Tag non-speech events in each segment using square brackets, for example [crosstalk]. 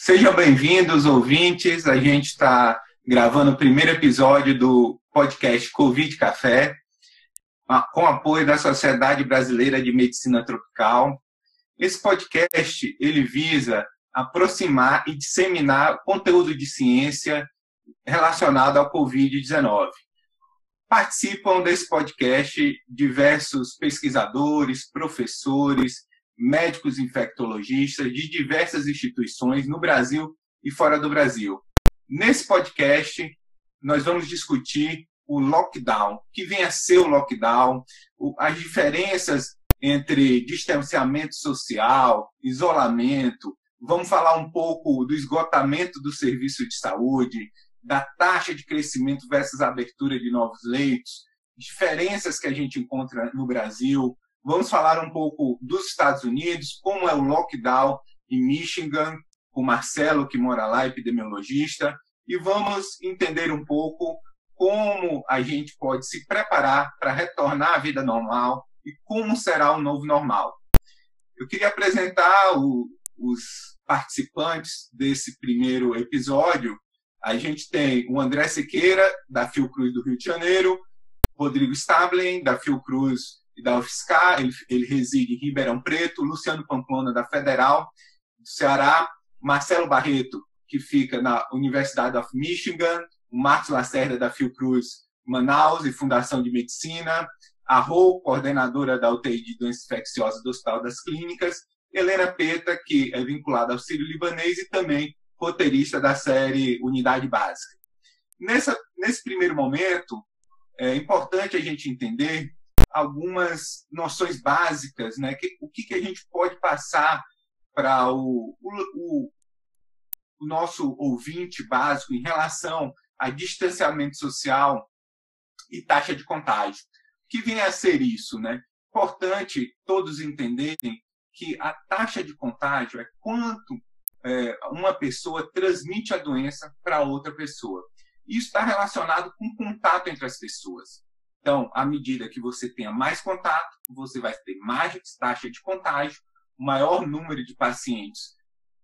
Sejam bem-vindos, ouvintes. A gente está gravando o primeiro episódio do podcast Covid Café, com apoio da Sociedade Brasileira de Medicina Tropical. Esse podcast ele visa aproximar e disseminar conteúdo de ciência relacionado ao Covid-19. Participam desse podcast diversos pesquisadores, professores, médicos infectologistas de diversas instituições no Brasil e fora do Brasil. Nesse podcast, nós vamos discutir o lockdown, que vem a ser o lockdown, as diferenças entre distanciamento social, isolamento. Vamos falar um pouco do esgotamento do serviço de saúde, da taxa de crescimento versus abertura de novos leitos, diferenças que a gente encontra no Brasil, Vamos falar um pouco dos Estados Unidos, como é o lockdown em Michigan, com Marcelo, que mora lá, epidemiologista, e vamos entender um pouco como a gente pode se preparar para retornar à vida normal e como será o novo normal. Eu queria apresentar o, os participantes desse primeiro episódio. A gente tem o André Siqueira, da Fiocruz do Rio de Janeiro, Rodrigo Stablen, da Fiocruz da UFSCar, ele, ele reside em Ribeirão Preto, Luciano Pamplona, da Federal do Ceará, Marcelo Barreto, que fica na Universidade of Michigan, Marcos Lacerda, da Fiocruz Manaus e Fundação de Medicina, a Rô, coordenadora da UTI de doenças infecciosas do Hospital das Clínicas, Helena Peta, que é vinculada ao Sírio Libanês e também roteirista da série Unidade Básica. Nessa, nesse primeiro momento, é importante a gente entender algumas noções básicas, né? Que, o que, que a gente pode passar para o, o, o nosso ouvinte básico em relação a distanciamento social e taxa de contágio. O que vem a ser isso, né? Importante todos entenderem que a taxa de contágio é quanto é, uma pessoa transmite a doença para outra pessoa. Isso está relacionado com o contato entre as pessoas. Então, à medida que você tenha mais contato, você vai ter mais taxa de contágio, maior número de pacientes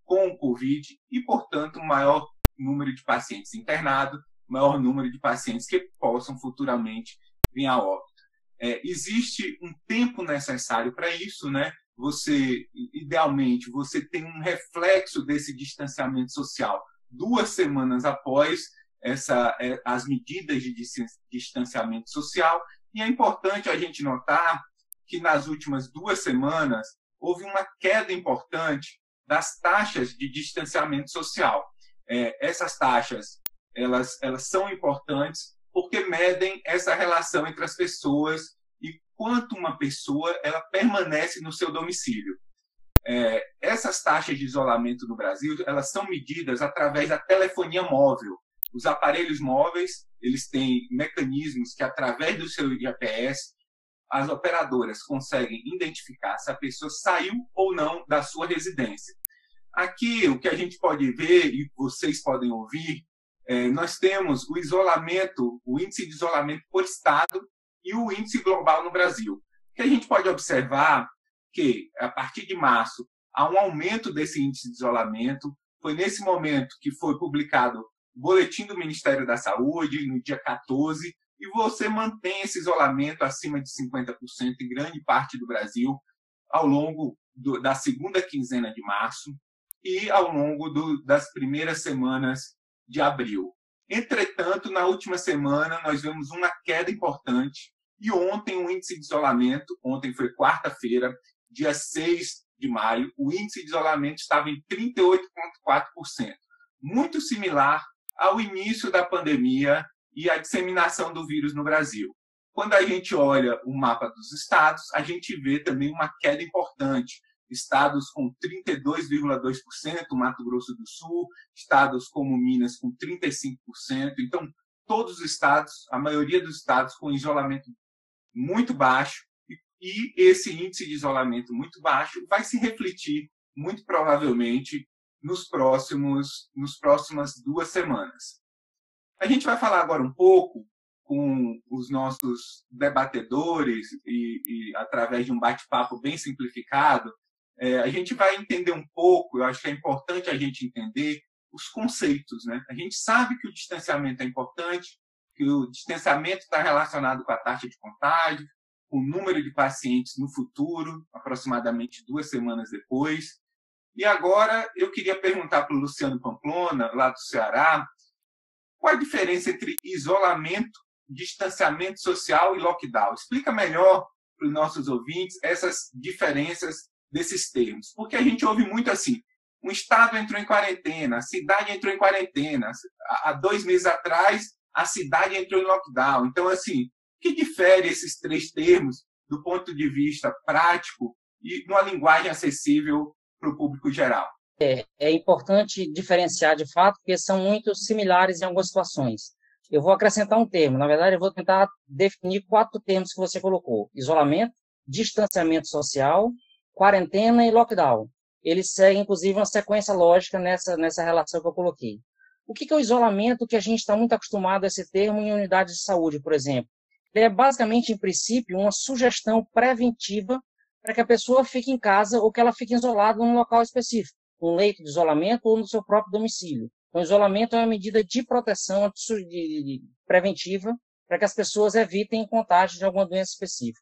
com o Covid e, portanto, maior número de pacientes internados, maior número de pacientes que possam futuramente vir a óbito. É, existe um tempo necessário para isso, né? Você, idealmente, você tem um reflexo desse distanciamento social duas semanas após essa, é, as medidas de distanciamento social. E é importante a gente notar que nas últimas duas semanas houve uma queda importante das taxas de distanciamento social. É, essas taxas elas, elas são importantes porque medem essa relação entre as pessoas e quanto uma pessoa ela permanece no seu domicílio. É, essas taxas de isolamento no Brasil elas são medidas através da telefonia móvel. Os aparelhos móveis, eles têm mecanismos que, através do seu GPS, as operadoras conseguem identificar se a pessoa saiu ou não da sua residência. Aqui, o que a gente pode ver e vocês podem ouvir, é, nós temos o isolamento, o índice de isolamento por estado e o índice global no Brasil. O que a gente pode observar que, a partir de março, há um aumento desse índice de isolamento. Foi nesse momento que foi publicado boletim do Ministério da Saúde no dia 14, e você mantém esse isolamento acima de 50% em grande parte do Brasil ao longo do, da segunda quinzena de março e ao longo do, das primeiras semanas de abril. Entretanto, na última semana, nós vemos uma queda importante e ontem o índice de isolamento, ontem foi quarta-feira, dia 6 de maio, o índice de isolamento estava em 38,4%, muito similar ao início da pandemia e à disseminação do vírus no Brasil. Quando a gente olha o mapa dos estados, a gente vê também uma queda importante. Estados com 32,2%, Mato Grosso do Sul, estados como Minas com 35%. Então, todos os estados, a maioria dos estados com isolamento muito baixo, e esse índice de isolamento muito baixo vai se refletir, muito provavelmente, nos próximos, nos próximas duas semanas. A gente vai falar agora um pouco com os nossos debatedores e, e através de um bate-papo bem simplificado é, a gente vai entender um pouco, eu acho que é importante a gente entender os conceitos. Né? A gente sabe que o distanciamento é importante, que o distanciamento está relacionado com a taxa de contágio, com o número de pacientes no futuro, aproximadamente duas semanas depois. E agora eu queria perguntar para o Luciano Pamplona, lá do Ceará, qual a diferença entre isolamento, distanciamento social e lockdown? Explica melhor para os nossos ouvintes essas diferenças desses termos. Porque a gente ouve muito assim, um estado entrou em quarentena, a cidade entrou em quarentena. Há dois meses atrás, a cidade entrou em lockdown. Então, assim, o que difere esses três termos do ponto de vista prático e numa linguagem acessível para o público geral? É, é importante diferenciar de fato, porque são muito similares em algumas situações. Eu vou acrescentar um termo. Na verdade, eu vou tentar definir quatro termos que você colocou: isolamento, distanciamento social, quarentena e lockdown. Eles seguem, inclusive, uma sequência lógica nessa, nessa relação que eu coloquei. O que é o isolamento que a gente está muito acostumado a esse termo em unidades de saúde, por exemplo? Ele é basicamente, em princípio, uma sugestão preventiva para que a pessoa fique em casa ou que ela fique isolada num local específico, um leito de isolamento ou no seu próprio domicílio. Então, isolamento é uma medida de proteção de, de, preventiva para que as pessoas evitem contágio de alguma doença específica.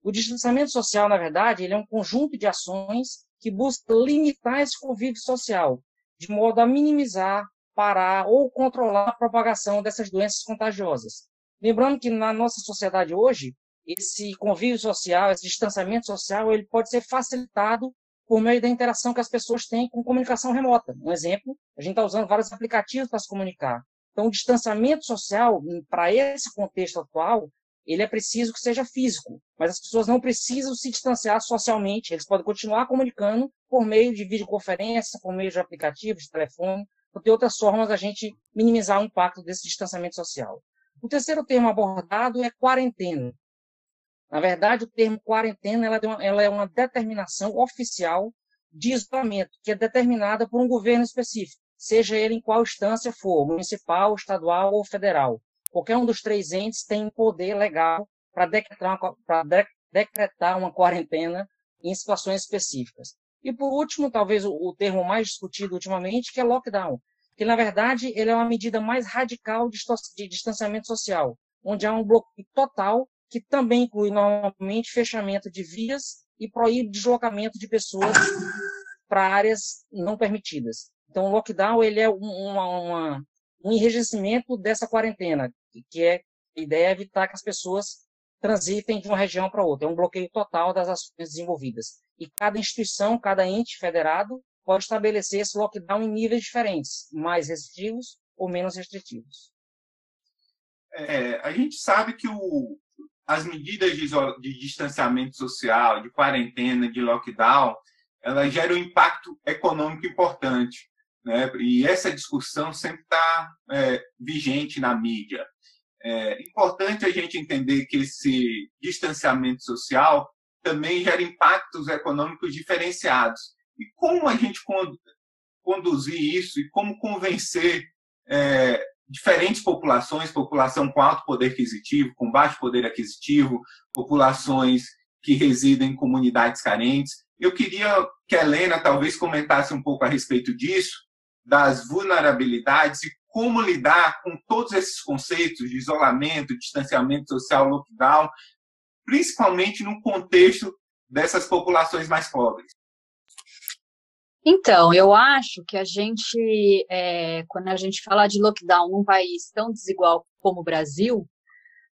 O distanciamento social, na verdade, ele é um conjunto de ações que busca limitar esse convívio social, de modo a minimizar, parar ou controlar a propagação dessas doenças contagiosas. Lembrando que na nossa sociedade hoje, esse convívio social, esse distanciamento social, ele pode ser facilitado por meio da interação que as pessoas têm com comunicação remota. Um exemplo, a gente está usando vários aplicativos para se comunicar. Então, o distanciamento social, para esse contexto atual, ele é preciso que seja físico, mas as pessoas não precisam se distanciar socialmente, eles podem continuar comunicando por meio de videoconferência, por meio de aplicativos, de telefone, ou de outras formas a gente minimizar o impacto desse distanciamento social. O terceiro termo abordado é quarentena. Na verdade, o termo quarentena ela é, uma, ela é uma determinação oficial de isolamento, que é determinada por um governo específico, seja ele em qual instância for, municipal, estadual ou federal. Qualquer um dos três entes tem poder legal para decretar, de, decretar uma quarentena em situações específicas. E por último, talvez o, o, termo mais discutido ultimamente, que é lockdown, que na verdade ele é uma medida mais radical de, de distanciamento social, onde há um bloqueio total que também inclui normalmente fechamento de vias e proíbe deslocamento de pessoas para áreas não permitidas. Então, o lockdown ele é uma, uma, um enrijecimento dessa quarentena, que é a ideia é evitar que as pessoas transitem de uma região para outra. É um bloqueio total das ações desenvolvidas. E cada instituição, cada ente federado pode estabelecer esse lockdown em níveis diferentes, mais restritivos ou menos restritivos. É, a gente sabe que o, as medidas de, de, distanciamento social, de quarentena, de lockdown, elas geram um impacto econômico importante. Né? E essa discussão sempre está é, vigente na mídia. É importante a gente entender que esse distanciamento social também gera impactos econômicos diferenciados. E como a gente conduzir isso e como convencer é, diferentes populações, população com alto poder aquisitivo, com baixo poder aquisitivo, populações que residem em comunidades carentes. Eu queria que a Helena talvez comentasse um pouco a respeito disso, das vulnerabilidades e como lidar com todos esses conceitos de isolamento, distanciamento social, lockdown, principalmente no contexto dessas populações mais pobres. Então, eu acho que a gente, é, quando a gente fala de lockdown num país tão desigual como o Brasil,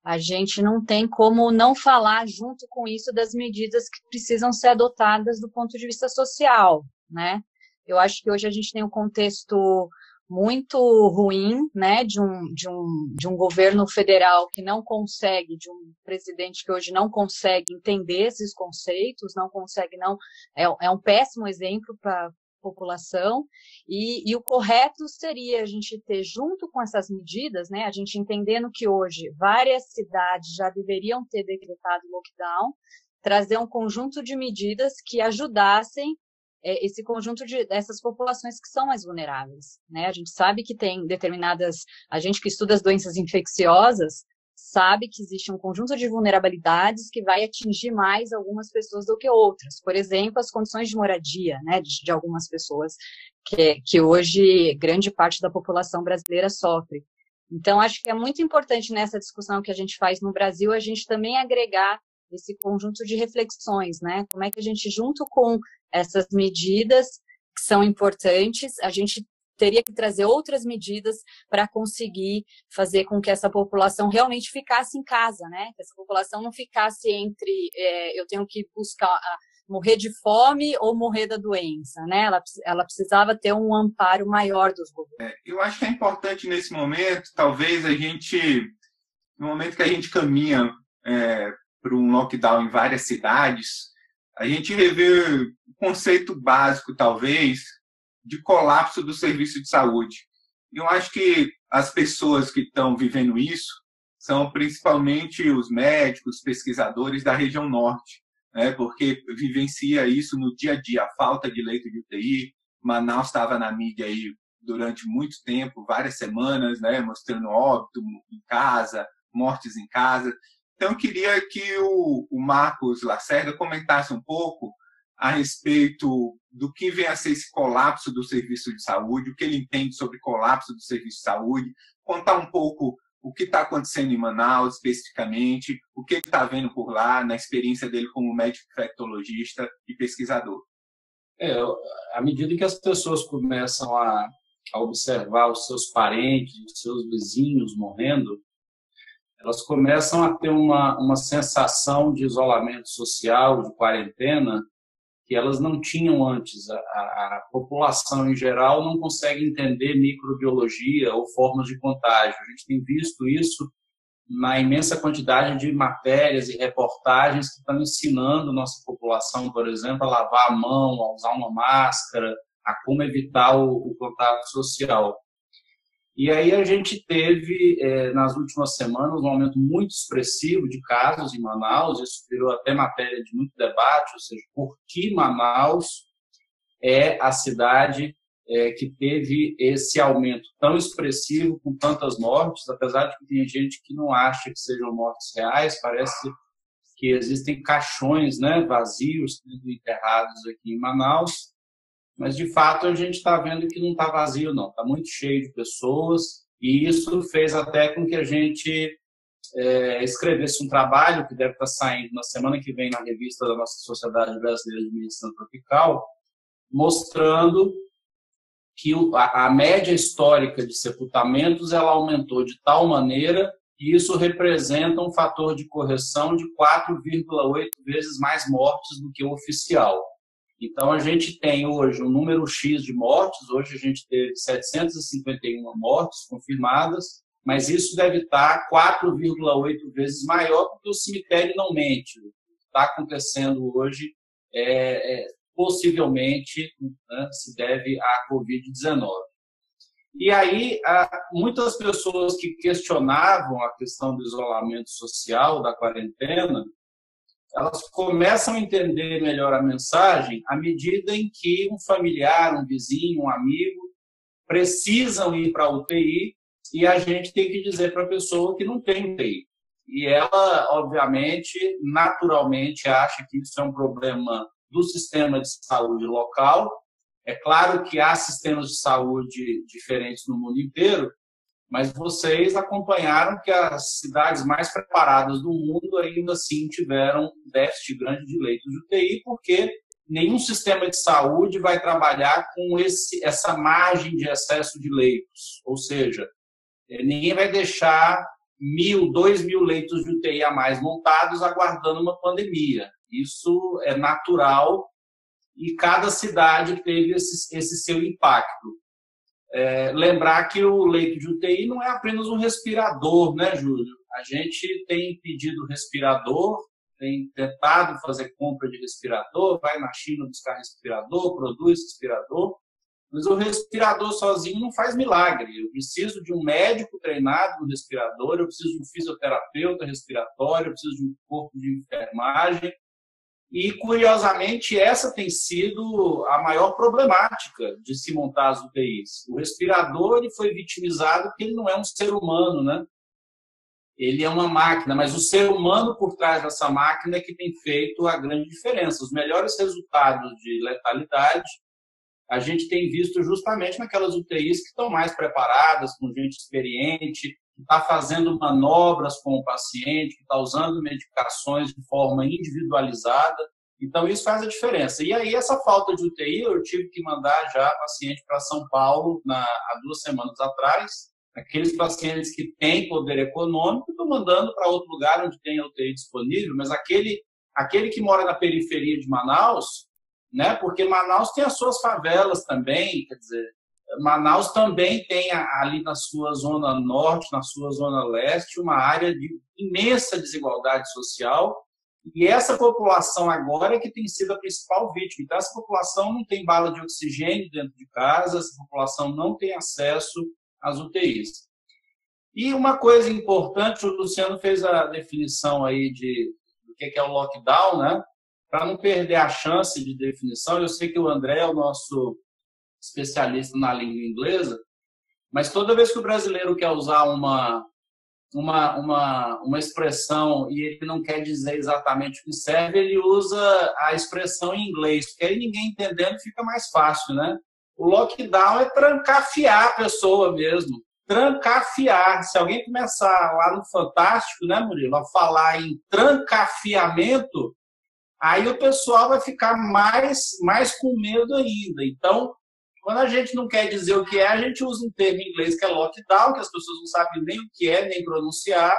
a gente não tem como não falar junto com isso das medidas que precisam ser adotadas do ponto de vista social, né? Eu acho que hoje a gente tem um contexto muito ruim, né, de um, de um, de um governo federal que não consegue, de um presidente que hoje não consegue entender esses conceitos, não consegue, não, é, é um péssimo exemplo para população e, e, o correto seria a gente ter junto com essas medidas, né, a gente entendendo que hoje várias cidades já deveriam ter decretado lockdown, trazer um conjunto de medidas que ajudassem é, esse conjunto de dessas populações que são mais vulneráveis, né? A gente sabe que tem determinadas, a gente que estuda as doenças infecciosas sabe que existe um conjunto de vulnerabilidades que vai atingir mais algumas pessoas do que outras. Por exemplo, as condições de moradia, né, de, de algumas pessoas que, que hoje grande parte da população brasileira sofre. Então, acho que é muito importante nessa discussão que a gente faz no Brasil, a gente também agregar esse conjunto de reflexões, né? Como é que a gente, junto com essas medidas que são importantes, a gente teria que trazer outras medidas para conseguir fazer com que essa população realmente ficasse em casa, né? Que essa população não ficasse entre é, eu tenho que buscar morrer de fome ou morrer da doença, né? Ela, ela precisava ter um amparo maior dos governos. É, eu acho que é importante nesse momento, talvez a gente, no momento que a gente caminha é, para um lockdown em várias cidades, a gente rever o conceito básico, talvez, de colapso do serviço de saúde. Eu acho que as pessoas que estão vivendo isso são principalmente os médicos, pesquisadores da região norte, né, porque vivencia isso no dia a dia, a falta de leito de UTI. Manaus estava na mídia aí durante muito tempo, várias semanas, né, mostrando óbito em casa, mortes em casa. Então, eu queria que o, o Marcos Lacerda comentasse um pouco a respeito do que vem a ser esse colapso do serviço de saúde, o que ele entende sobre colapso do serviço de saúde, contar um pouco o que está acontecendo em Manaus especificamente, o que ele está vendo por lá, na experiência dele como médico infectologista e pesquisador. É, à medida que as pessoas começam a, a observar os seus parentes, os seus vizinhos morrendo, elas começam a ter uma, uma sensação de isolamento social, de quarentena, que elas não tinham antes. A, a, população em geral não consegue entender microbiologia ou formas de contágio. A gente tem visto isso na imensa quantidade de matérias e reportagens que estão ensinando nossa população, por exemplo, a lavar a mão, a usar uma máscara, a como evitar o, o contato social. E aí a gente teve, é, nas últimas semanas, um aumento muito expressivo de casos em Manaus, isso virou até matéria de muito debate, ou seja, por que Manaus é a cidade é, que teve esse aumento tão expressivo, com tantas mortes, apesar de que tem gente que não acha que sejam mortes reais, parece que existem caixões né, vazios enterrados aqui em Manaus, mas de fato a gente está vendo que não está vazio, não, está muito cheio de pessoas, e isso fez até com que a gente é, escrevesse um trabalho que deve estar tá saindo na semana que vem na revista da nossa Sociedade Brasileira de Medicina Tropical, mostrando que a, a média histórica de sepultamentos ela aumentou de tal maneira que isso representa um fator de correção de 4,8 vezes mais mortes do que o oficial. Então, a gente tem hoje um número X de mortes, hoje a gente teve 751 mortes confirmadas, mas isso deve estar 4,8 vezes maior porque o cemitério não mente. O que está acontecendo hoje é, é possivelmente né, se deve à Covid-19. E aí, muitas pessoas que questionavam a questão do isolamento social, da quarentena, elas começam a entender melhor a mensagem à medida em que um familiar, um vizinho, um amigo precisam ir para a UTI e a gente tem que dizer para a pessoa que não tem UTI. E ela, obviamente, naturalmente acha que isso é um problema do sistema de saúde local. É claro que há sistemas de saúde diferentes no mundo inteiro, mas vocês acompanharam que as cidades mais preparadas do mundo ainda assim tiveram déficit grande de leitos de UTI, porque nenhum sistema de saúde vai trabalhar com esse, essa margem de excesso de leitos. Ou seja, eh, ninguém vai deixar mil, dois mil leitos de UTI a mais montados aguardando uma pandemia. Isso é natural e cada cidade teve esse, esse seu impacto. É, lembrar que o leito de UTI não é apenas um respirador, né, Júlio? A gente tem pedido respirador, tem tentado fazer compra de respirador, vai na China buscar respirador, produz respirador, mas o respirador sozinho não faz milagre. Eu preciso de um médico treinado no respirador, eu preciso de um fisioterapeuta respiratório, eu preciso de um corpo de enfermagem, e, curiosamente, essa tem sido a maior problemática de se montar as UTIs. O respirador ele foi vitimizado porque ele não é um ser humano, né? ele é uma máquina, mas o ser humano por trás dessa máquina é que tem feito a grande diferença. Os melhores resultados de letalidade a gente tem visto justamente naquelas UTIs que estão mais preparadas, com gente experiente, que está fazendo manobras com o paciente, que está usando medicações de forma individualizada. Então, isso faz a diferença. E aí, essa falta de UTI, eu tive que mandar já paciente para São Paulo na, há duas semanas atrás, aqueles pacientes que têm poder econômico, estou mandando para outro lugar onde tem UTI disponível, mas aquele, aquele que mora na periferia de Manaus, né? Porque Manaus tem as suas favelas também, quer dizer, Manaus também tem ali na sua zona norte, na sua zona leste, uma área de imensa desigualdade social. E essa população agora é que tem sido a principal vítima. Então, essa população não tem bala de oxigênio dentro de casa, essa população não tem acesso as UTIs. E uma coisa importante, o Luciano fez a definição aí de do que é o lockdown, né? Para não perder a chance de definição, eu sei que o André é o nosso especialista na língua inglesa, mas toda vez que o brasileiro quer usar uma uma, uma, uma expressão e ele não quer dizer exatamente o que serve, ele usa a expressão em inglês, porque aí ninguém entendendo fica mais fácil, né? O lockdown é trancafiar a pessoa mesmo. Trancafiar. Se alguém começar lá no Fantástico, né, Murilo, a falar em trancafiamento, aí o pessoal vai ficar mais, mais com medo ainda. Então, quando a gente não quer dizer o que é, a gente usa um termo em inglês que é lockdown, que as pessoas não sabem nem o que é, nem pronunciar.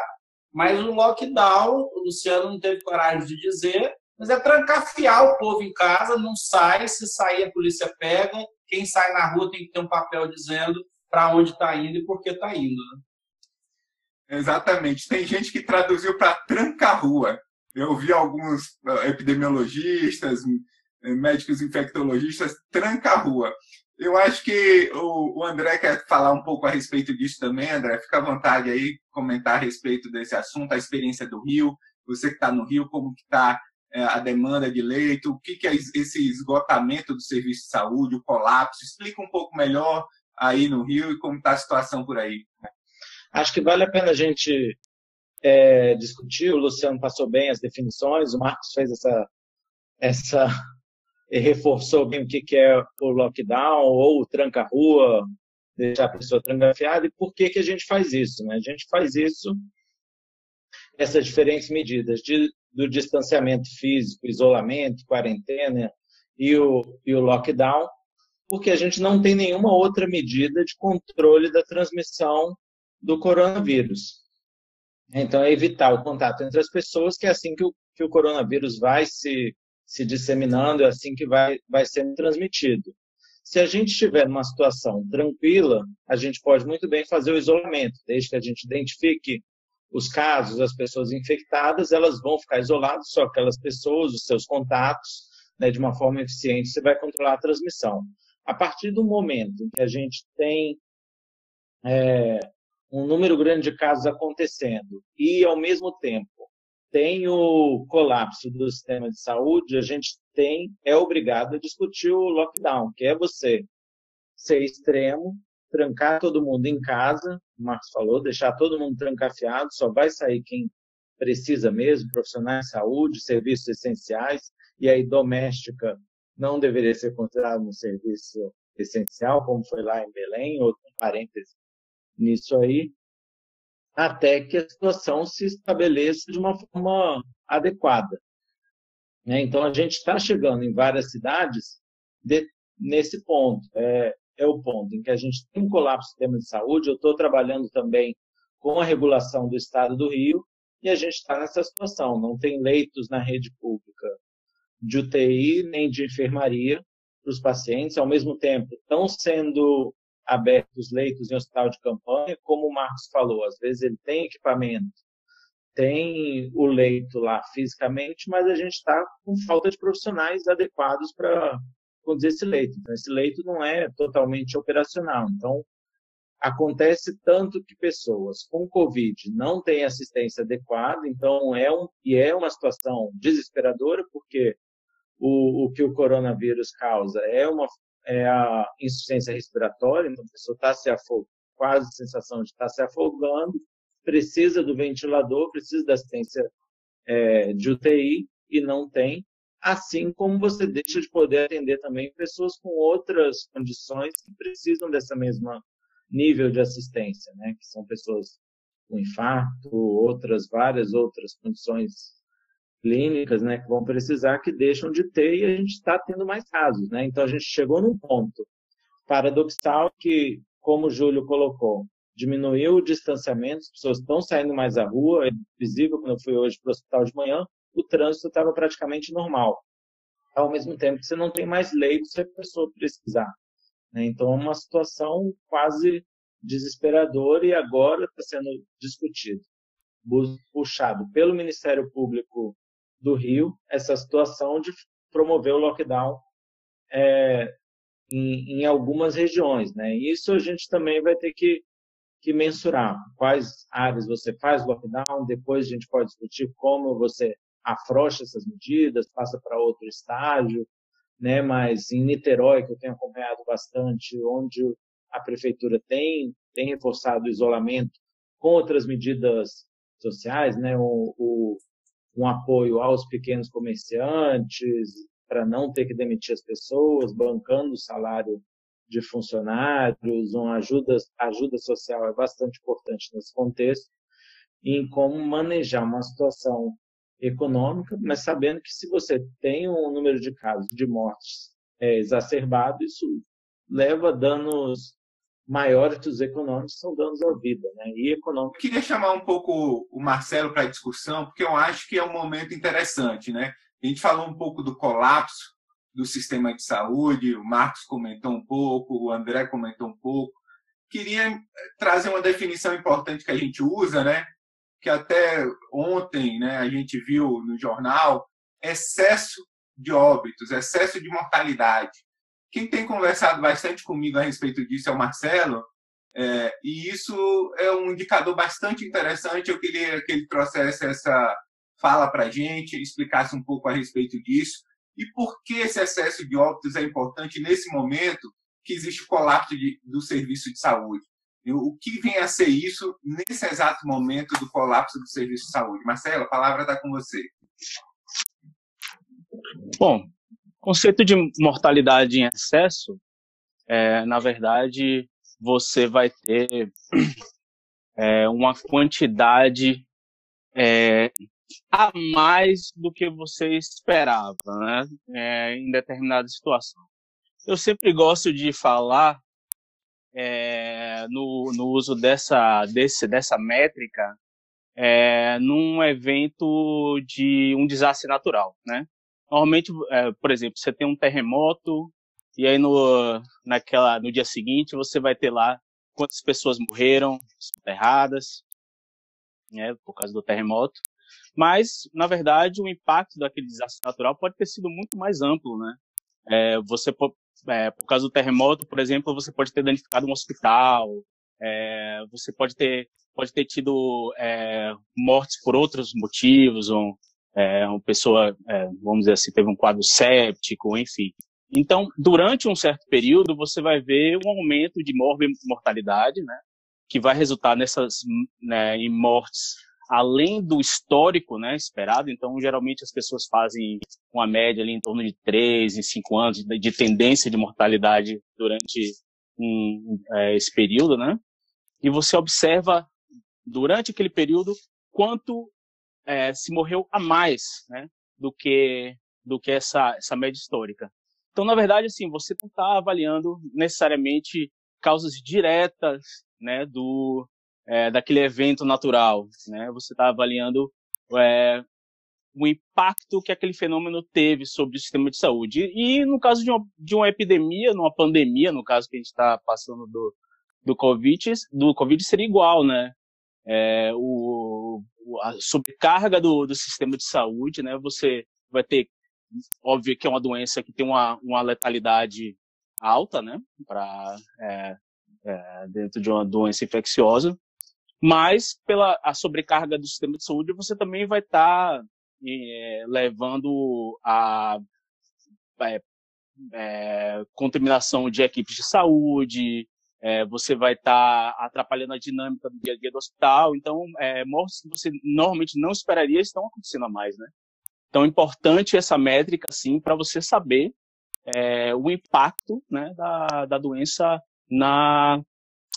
Mas o lockdown, o Luciano não teve coragem de dizer, mas é trancafiar o povo em casa, não sai, se sair a polícia pega, quem sai na rua tem que ter um papel dizendo para onde está indo e por que está indo. Né? Exatamente. Tem gente que traduziu para tranca-rua. Eu vi alguns eh, epidemiologistas, médicos infectologistas, tranca-rua. Eu acho que o André quer falar um pouco a respeito disso também, André. Fica à vontade aí comentar a respeito desse assunto, a experiência do Rio. Você que está no Rio, como que está é, a demanda de leito, o que, é esse esgotamento do serviço de saúde, o colapso. Explica um pouco melhor aí no Rio e como está a situação por aí. Acho que vale a pena a gente é, discutir. O Luciano passou bem as definições, o Marcos fez essa, essa reforçou bem o que é o lockdown ou o tranca-rua, deixar a pessoa trancafiada e por que, que a gente faz isso. Né? A gente faz isso, essas diferentes medidas de do distanciamento físico, isolamento, quarentena e o, e o lockdown, porque a gente não tem nenhuma outra medida de controle da transmissão do coronavírus. Então, é evitar o contato entre as pessoas, que é assim que o, que o coronavírus vai se, se disseminando, é assim que vai, vai sendo transmitido. Se a gente estiver numa situação tranquila, a gente pode muito bem fazer o isolamento, desde que a gente identifique os casos, as pessoas infectadas, elas vão ficar isoladas, só aquelas pessoas, os seus contatos, né, de uma forma eficiente, você vai controlar a transmissão. A partir do momento que a gente tem é, um número grande de casos acontecendo e, ao mesmo tempo, tem o colapso do sistema de saúde, a gente tem é obrigado a discutir o lockdown, que é você ser extremo, trancar todo mundo em casa, o Marcos falou, deixar todo mundo trancafiado, só vai sair quem precisa mesmo, profissionais de saúde, serviços essenciais, e aí doméstica não deveria ser considerado um serviço essencial, como foi lá em Belém, outro parêntese nisso aí, até que a situação se estabeleça de uma forma adequada. Né? Então, a gente está chegando em várias cidades de, nesse ponto. É, é o ponto em que a gente tem um colapso do sistema de saúde. Eu estou trabalhando também com a regulação do Estado do Rio e a gente está nessa situação. Não tem leitos na rede pública de UTI nem de enfermaria para os pacientes. Ao mesmo tempo, estão sendo abertos leitos em hospital de campanha, como o Marcos falou. Às vezes ele tem equipamento, tem o leito lá fisicamente, mas a gente está com falta de profissionais adequados para conduzir esse leito. Então, esse leito não é totalmente operacional. Então, acontece tanto que pessoas com Covid não têm assistência adequada, então é um, e é uma situação desesperadora, porque o, o que o coronavírus causa é, uma, é a insuficiência respiratória, então a pessoa está se afogando, quase sensação de estar tá se afogando, precisa do ventilador, precisa da assistência é, de UTI e não tem, assim como você deixa de poder atender também pessoas com outras condições que precisam dessa mesma nível de assistência, né? Que são pessoas com infarto, outras várias outras condições clínicas, né? Que vão precisar que deixam de ter e a gente está tendo mais casos, né? Então a gente chegou num ponto paradoxal que, como o Júlio colocou, diminuiu o distanciamento, as pessoas estão saindo mais à rua, é visível quando eu fui hoje para o hospital de manhã, o trânsito estava praticamente normal. Ao mesmo tempo que você não tem mais leitos se a pessoa precisar. Né? Então, é uma situação quase desesperadora e agora está sendo discutido, puxado pelo Ministério Público do Rio, essa situação de promover o lockdown é, em, em, algumas regiões. Né? Isso a gente também vai ter que que mensurar quais áreas você faz lockdown, depois a gente pode discutir como você afrouxa essas medidas, passa para outro estágio, né? Mas em Niterói, que eu tenho acompanhado bastante, onde a prefeitura tem tem reforçado o isolamento com outras medidas sociais, né? O, o um apoio aos pequenos comerciantes para não ter que demitir as pessoas, bancando o salário de funcionários, uma ajuda, ajuda social é bastante importante nesse contexto, em como manejar uma situação econômica, mas sabendo que se você tem um número de casos de mortes é, exacerbado, isso leva danos maiores que os econômicos, são danos à vida, né? E econômico. Eu queria chamar um pouco o Marcelo para a discussão, porque eu acho que é um momento interessante, né? A gente falou um pouco do colapso do sistema de saúde, o Marcos comentou um pouco, o André comentou um pouco. Queria eh, trazer uma definição importante que a gente usa, né? que até ontem né, a gente viu no jornal, excesso de óbitos, excesso de mortalidade. Quem tem conversado bastante comigo a respeito disso é o Marcelo, é, e isso é um indicador bastante interessante. Eu queria que ele trouxesse essa fala para a gente, explicasse um pouco a respeito disso, e por que esse excesso de óbitos é importante nesse momento que existe o colapso de, do serviço de saúde. O que vem a ser isso nesse exato momento do colapso do serviço de saúde? Marcelo, a palavra está com você. Bom, conceito de mortalidade em excesso, é, na verdade, você vai ter [clears throat] é, uma quantidade é, a mais do que você esperava, né? É, em determinada situação. Eu sempre gosto de falar é, no, no uso dessa, desse, dessa métrica é, num evento de um desastre natural, né? Normalmente, é, por exemplo, você tem um terremoto e aí no, naquela, no dia seguinte você vai ter lá quantas pessoas morreram enterradas, né, por causa do terremoto. Mas, na verdade, o impacto daquele desastre natural pode ter sido muito mais amplo, né? É, você, é, por causa do terremoto, por exemplo, você pode ter danificado um hospital, é, você pode ter, pode ter tido é, mortes por outros motivos, ou, é, uma pessoa, é, vamos dizer assim, teve um quadro séptico, enfim. Então, durante um certo período, você vai ver um aumento de mortalidade, né? Que vai resultar nessas, né, em mortes além do histórico né, esperado, então geralmente as pessoas fazem uma média ali em torno de 3 em 5 anos de, de, tendência de mortalidade durante um, é, esse período, né? E você observa durante aquele período quanto é, se morreu a mais, né? Do que do que essa essa média histórica. Então, na verdade, assim, você não está avaliando necessariamente causas diretas, né, do é, daquele evento natural, né? Você está avaliando é, o impacto que aquele fenômeno teve sobre o sistema de saúde. E, no caso de uma, de uma epidemia, numa pandemia, no caso que a gente está passando do, do COVID, do COVID seria igual, né? É, o, a sobrecarga do, do sistema de saúde, né? Você vai ter, óbvio que é uma doença que tem uma, uma letalidade alta, né? Para é, é, dentro de uma doença infecciosa, mas pela a sobrecarga do sistema de saúde você também vai estar tá, é, levando a é, é, contaminação de equipes de saúde, é, você vai estar tá atrapalhando a dinâmica do dia a dia do hospital. Então, é, mortes que você normalmente não esperaria estão acontecendo a mais, né? Então, é importante essa métrica, sim, para você saber é, o impacto né, da, da doença na,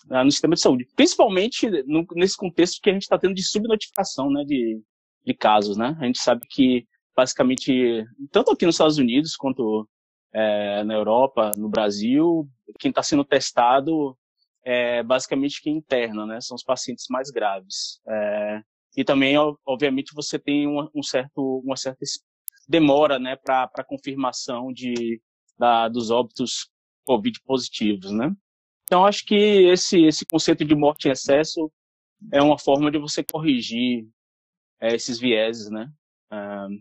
na, no sistema de saúde. Principalmente no, nesse contexto que a gente está tendo de subnotificação né, de, de casos. Né? A gente sabe que, basicamente, tanto aqui nos Estados Unidos quanto é, na Europa, no Brasil, quem está sendo testado é basicamente quem interna, né? São os pacientes mais graves. É, e também, obviamente, você tem um, um certo, uma certa demora, né, para confirmação de, da, dos óbitos COVID positivos, né? Então, acho que esse, esse conceito de morte em excesso é uma forma de você corrigir é, esses vieses, né? Um,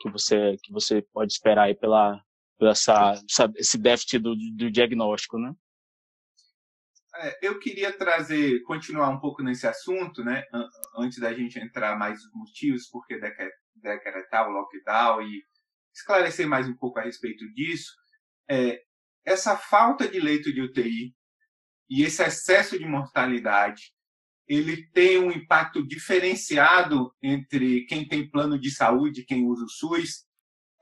que você que você pode esperar aí pela essa, esse déficit do, do diagnóstico, né? É, eu queria trazer, continuar um pouco nesse assunto, né? Antes da gente entrar mais nos motivos porque decretar o lockdown e esclarecer mais um pouco a respeito disso. É, essa falta de leito de UTI e esse excesso de mortalidade, ele tem um impacto diferenciado entre quem tem plano de saúde quem usa o SUS.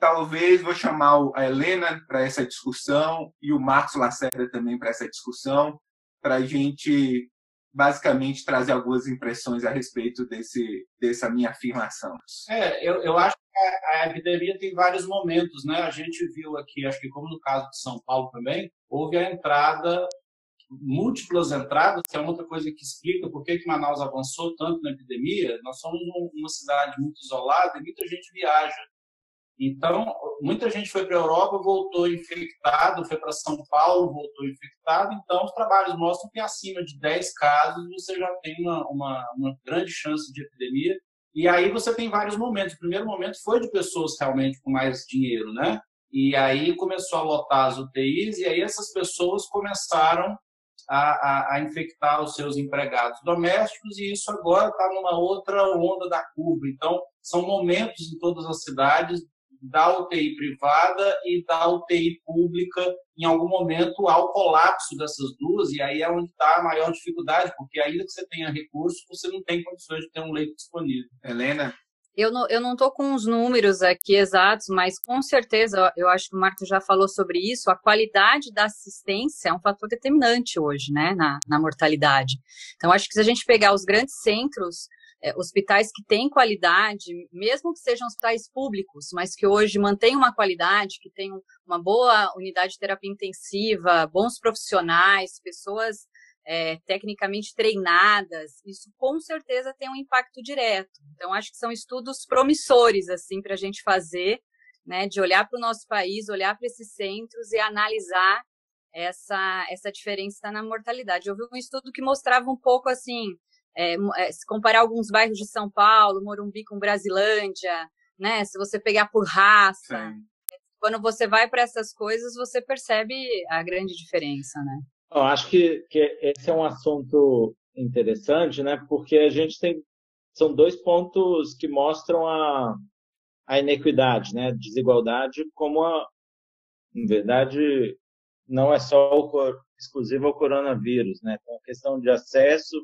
Talvez vou chamar a Helena para essa discussão e o Marcos Lacerda também para essa discussão, para a gente basicamente trazer algumas impressões a respeito desse, dessa minha afirmação. É, eu, eu acho que a, epidemia tem vários momentos, né? A gente viu aqui, acho que como no caso de São Paulo também, houve a entrada múltiplas entradas, que é outra coisa que explica por que, que Manaus avançou tanto na epidemia. Nós somos uma cidade muito isolada e muita gente viaja. Então, muita gente foi para a Europa, voltou infectado, foi para São Paulo, voltou infectado. Então, os trabalhos mostram que acima de 10 casos você já tem uma, uma, uma grande chance de epidemia. E aí você tem vários momentos. O primeiro momento foi de pessoas realmente com mais dinheiro, né? E aí começou a lotar as UTIs, e aí essas pessoas começaram a, a, a, infectar os seus empregados domésticos e isso agora está numa outra onda da curva. Então, são momentos em todas as cidades da UTI privada e da UTI pública, em algum momento, ao colapso dessas duas, e aí é onde está a maior dificuldade, porque ainda que você tenha recurso, você não tem condições de ter um leito disponível. Helena? Eu não, eu não tô com os números aqui exatos, mas com certeza, eu acho que o Marco já falou sobre isso, a qualidade da assistência é um fator determinante hoje, né, na, na mortalidade. Então, acho que se a gente pegar os grandes centros, é, hospitais que têm qualidade, mesmo que sejam hospitais públicos, mas que hoje mantêm uma qualidade, que tenham uma boa unidade de terapia intensiva, bons profissionais, pessoas é, tecnicamente treinadas, isso com certeza tem um impacto direto. Então, acho que são estudos promissores, assim, para a gente fazer, né, de olhar para o nosso país, olhar para esses centros e analisar essa, essa diferença na mortalidade. Eu vi um estudo que mostrava um pouco, assim, é, é, se comparar alguns bairros de São Paulo, Morumbi com Brasilândia, né, se você pegar por raça, Sim. quando você vai para essas coisas, você percebe a grande diferença, né? Eu acho que, que esse é um assunto interessante, né? Porque a gente tem são dois pontos que mostram a, a inequidade, né? Desigualdade, como a, em verdade, não é só o, exclusivo ao coronavírus, né? Então, a questão de acesso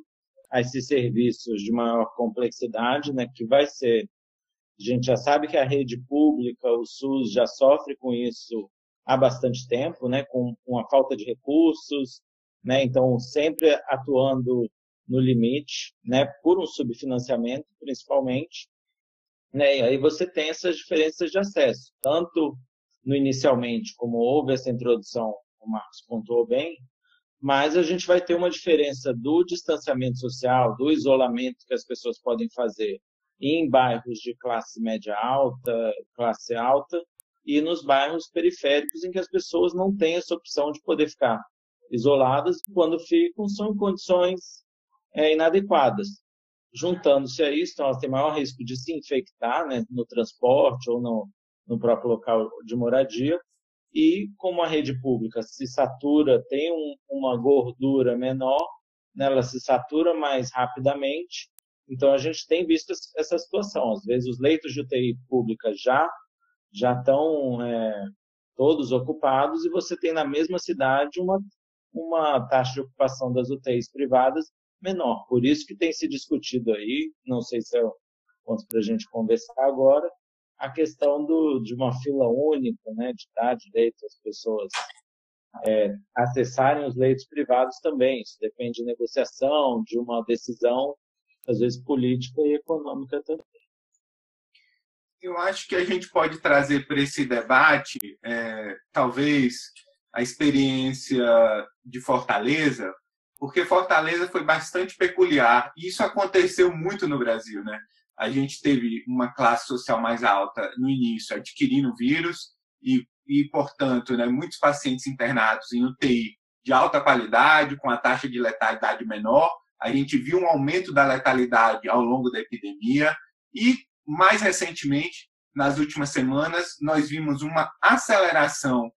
a esses serviços de maior complexidade, né? Que vai ser, a gente já sabe que a rede pública, o SUS já sofre com isso há bastante tempo, né, com, com a falta de recursos, né, então sempre atuando no limite, né, por um subfinanciamento, principalmente, né, e aí você tem essas diferenças de acesso, tanto no inicialmente, como houve essa introdução, o Marcos pontuou bem, mas a gente vai ter uma diferença do distanciamento social, do isolamento que as pessoas podem fazer em bairros de classe média alta, classe alta, e nos bairros periféricos em que as pessoas não têm essa opção de poder ficar isoladas, quando ficam, são em condições é, inadequadas. Juntando-se a isso, então elas têm maior risco de se infectar né, no transporte ou no, no próprio local de moradia. E como a rede pública se satura, tem um, uma gordura menor, né, ela se satura mais rapidamente. Então a gente tem visto essa situação. Às vezes os leitos de UTI pública já já estão é, todos ocupados e você tem na mesma cidade uma uma taxa de ocupação das UTIs privadas menor. Por isso que tem se discutido aí, não sei se é ponto para a gente conversar agora, a questão do, de uma fila única, né, de dar direito às pessoas é, acessarem os leitos privados também. Isso depende de negociação, de uma decisão, às vezes política e econômica também. Eu acho que a gente pode trazer para esse debate, é, talvez, a experiência de Fortaleza, porque Fortaleza foi bastante peculiar. E isso aconteceu muito no Brasil, né? A gente teve uma classe social mais alta no início adquirindo o vírus e, e portanto, né, muitos pacientes internados em UTI de alta qualidade, com a taxa de letalidade menor. A gente viu um aumento da letalidade ao longo da epidemia e, mais recentemente, nas últimas semanas, nós vimos uma aceleração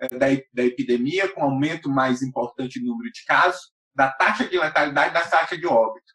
eh, da, da epidemia, com aumento mais importante do número de casos, da taxa de letalidade, da taxa de óbito.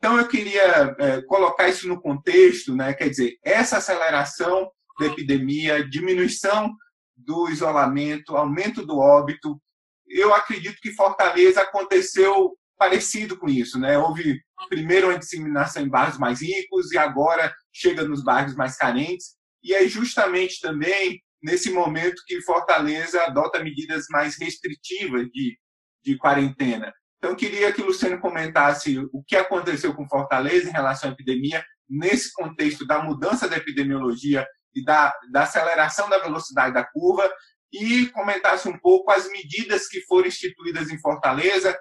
Então, eu queria é, colocar isso no contexto, né? quer dizer, essa aceleração da epidemia, diminuição do isolamento, aumento do óbito. Eu acredito que Fortaleza aconteceu parecido com isso. Né? Houve primeiro uma disseminação em bairros mais ricos e agora chega nos bairros mais carentes. E é justamente também nesse momento que Fortaleza adota medidas mais restritivas de, de quarentena. Então, eu queria que o Luciano comentasse o que aconteceu com Fortaleza em relação à epidemia, nesse contexto da mudança da epidemiologia e da, da aceleração da velocidade da curva, e comentasse um pouco as medidas que foram instituídas em Fortaleza,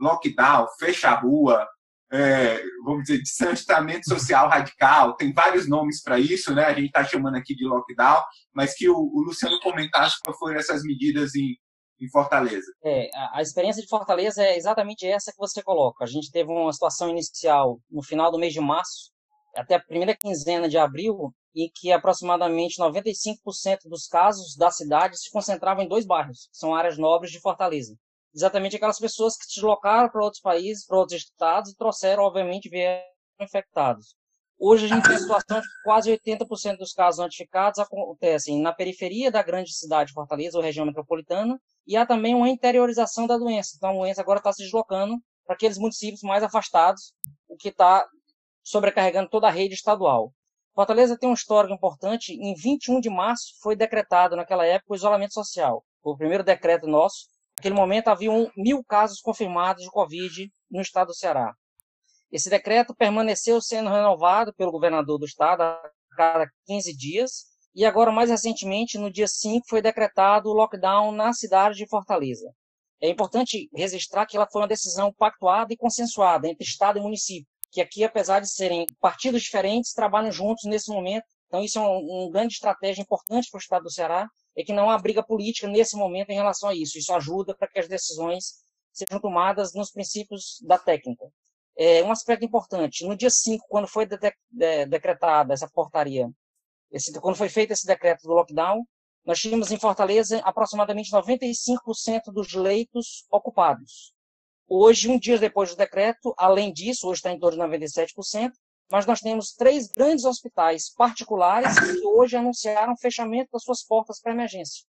lockdown, fecha a rua, é, vamos dizer, distanciamento social radical, tem vários nomes para isso, né? A gente está chamando aqui de lockdown, mas que o, o Luciano comentasse quais foram essas medidas em, em Fortaleza. É, a, a, experiência de Fortaleza é exatamente essa que você coloca. A gente teve uma situação inicial no final do mês de março, até a primeira quinzena de abril, em que aproximadamente 95% dos casos da cidade se concentravam em dois bairros, que são áreas nobres de Fortaleza. Exatamente aquelas pessoas que se deslocaram para outros países, para outros estados e trouxeram, obviamente, vieram infectados. Hoje a gente tem situação de que quase 80% dos casos notificados acontecem na periferia da grande cidade de Fortaleza, ou região metropolitana, e há também uma interiorização da doença. Então, a doença agora está se deslocando para aqueles municípios mais afastados, o que está sobrecarregando toda a rede estadual. Fortaleza tem um histórico importante. Em 21 de março foi decretado, naquela época, o isolamento social. Foi o primeiro decreto nosso. Naquele momento, havia mil casos confirmados de Covid no estado do Ceará. Esse decreto permaneceu sendo renovado pelo governador do estado a cada 15 dias, e agora, mais recentemente, no dia 5, foi decretado o lockdown na cidade de Fortaleza. É importante registrar que ela foi uma decisão pactuada e consensuada entre Estado e município, que aqui, apesar de serem partidos diferentes, trabalham juntos nesse momento. Então, isso é uma um grande estratégia importante para o Estado do Ceará, é que não há briga política nesse momento em relação a isso. Isso ajuda para que as decisões sejam tomadas nos princípios da técnica. É um aspecto importante, no dia 5, quando foi de de decretada essa portaria esse, quando foi feito esse decreto do lockdown, nós tínhamos em Fortaleza aproximadamente 95% dos leitos ocupados. Hoje, um dia depois do decreto, além disso, hoje está em torno de 97%, mas nós temos três grandes hospitais particulares que hoje anunciaram fechamento das suas portas para emergência.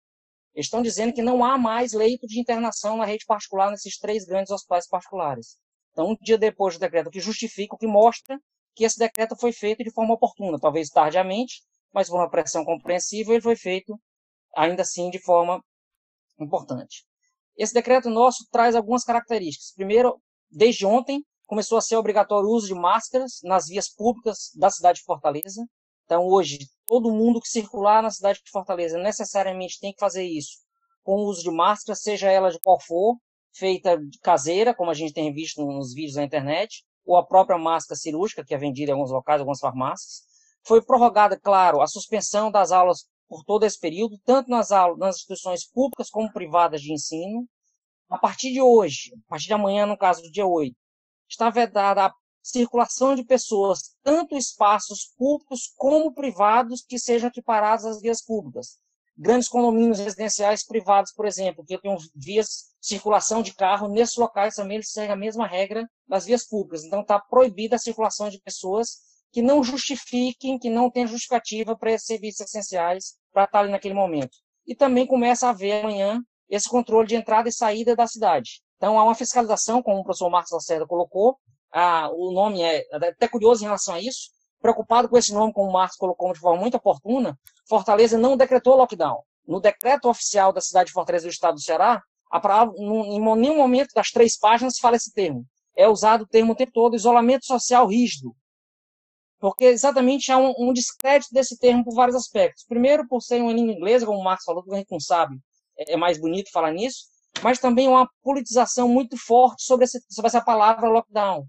Eles estão dizendo que não há mais leito de internação na rede particular nesses três grandes hospitais particulares. Então, um dia depois do decreto, que justifica, o que mostra que esse decreto foi feito de forma oportuna, talvez tardiamente, mas por uma pressão compreensível, ele foi feito ainda assim de forma importante. Esse decreto nosso traz algumas características. Primeiro, desde ontem, começou a ser obrigatório o uso de máscaras nas vias públicas da cidade de Fortaleza. Então, hoje, todo mundo que circular na cidade de Fortaleza necessariamente tem que fazer isso com o uso de máscara, seja ela de qual for, feita caseira, como a gente tem visto nos vídeos na internet, ou a própria máscara cirúrgica, que é vendida em alguns locais, algumas farmácias. Foi prorrogada, claro, a suspensão das aulas por todo esse período, tanto nas aulas, nas instituições públicas como privadas de ensino. A partir de hoje, a partir de amanhã, no caso do dia 8, está vedada a circulação de pessoas, tanto espaços públicos como privados, que sejam equiparados às vias públicas. Grandes condomínios residenciais privados, por exemplo, que tenham vias circulação de carro, nesses locais também eles seguem a mesma regra das vias públicas. Então está proibida a circulação de pessoas que não justifiquem, que não tenham justificativa para esses serviços essenciais para estar ali naquele momento. E também começa a haver amanhã esse controle de entrada e saída da cidade. Então, há uma fiscalização, como o professor Marcos Lacerda colocou, ah, o nome é até curioso em relação a isso, preocupado com esse nome, como o Marcos colocou de forma muito oportuna, Fortaleza não decretou lockdown. No decreto oficial da cidade de Fortaleza do estado do Ceará, a palavra, em nenhum momento das três páginas se fala esse termo. É usado o termo o tempo todo, isolamento social rígido. Porque exatamente há um, um descrédito desse termo por vários aspectos. Primeiro, por ser uma língua inglesa, como o Marcos falou, que a gente não sabe, é, é mais bonito falar nisso, mas também uma politização muito forte sobre, esse, sobre essa palavra lockdown.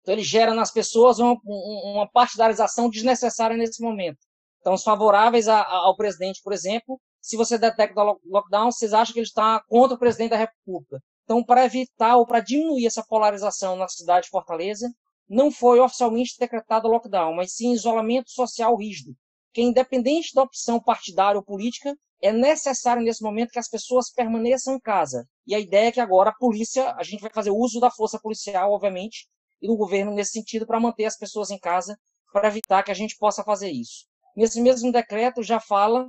Então, ele gera nas pessoas uma, uma partidarização desnecessária nesse momento. Então, os favoráveis a, a, ao presidente, por exemplo, se você detecta lockdown, vocês acham que ele está contra o presidente da República. Então, para evitar ou para diminuir essa polarização na cidade de Fortaleza, não foi oficialmente decretado lockdown, mas sim isolamento social rígido, que independente da opção partidária ou política, é necessário nesse momento que as pessoas permaneçam em casa. E a ideia é que agora a polícia, a gente vai fazer uso da força policial, obviamente, e do governo nesse sentido para manter as pessoas em casa, para evitar que a gente possa fazer isso. Nesse mesmo decreto já fala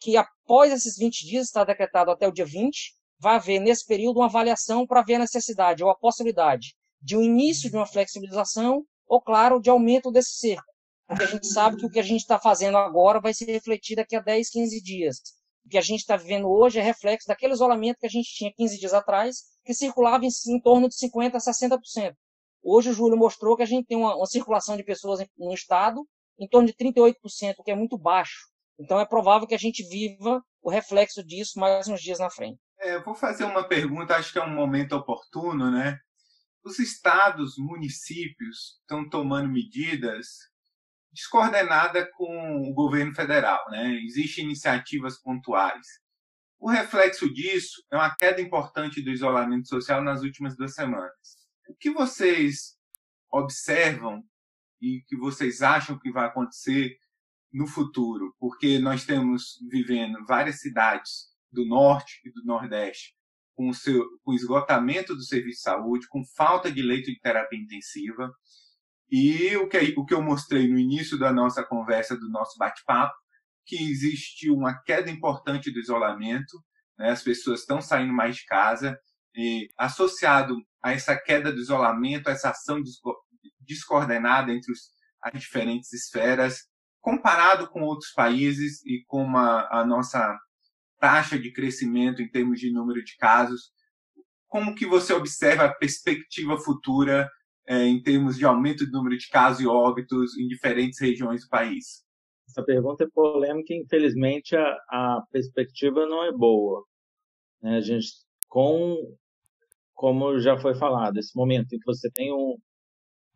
que após esses 20 dias, está decretado até o dia 20, vai haver nesse período uma avaliação para ver a necessidade ou a possibilidade de um início de uma flexibilização ou, claro, de aumento desse cerco. Porque a gente sabe que o que a gente está fazendo agora vai se refletir daqui a 10, 15 dias. O que a gente está vivendo hoje é reflexo daquele isolamento que a gente tinha 15 dias atrás, que circulava em, em torno de 50% a 60%. Hoje o Júlio mostrou que a gente tem uma, uma circulação de pessoas no estado em torno de 38%, o que é muito baixo. Então é provável que a gente viva o reflexo disso mais uns dias na frente. É, eu vou fazer uma pergunta, acho que é um momento oportuno, né? Os estados, municípios estão tomando medidas descoordenadas com o governo federal, né? Existem iniciativas pontuais. O reflexo disso é uma queda importante do isolamento social nas últimas duas semanas. O que vocês observam e que vocês acham que vai acontecer no futuro? Porque nós estamos vivendo várias cidades do norte e do nordeste com o seu com esgotamento do serviço de saúde, com falta de leito de terapia intensiva. E o que, o que eu mostrei no início da nossa conversa, do nosso bate-papo, que existe uma queda importante do isolamento, né? as pessoas estão saindo mais de casa, e associado a essa queda do isolamento, essa ação descoordenada entre os, as diferentes esferas, comparado com outros países e com a nossa taxa de crescimento em termos de número de casos, como que você observa a perspectiva futura é, em termos de aumento do número de casos e óbitos em diferentes regiões do país? Essa pergunta é polêmica infelizmente, a, a perspectiva não é boa. Né? A gente, com como já foi falado, esse momento em que você tem um,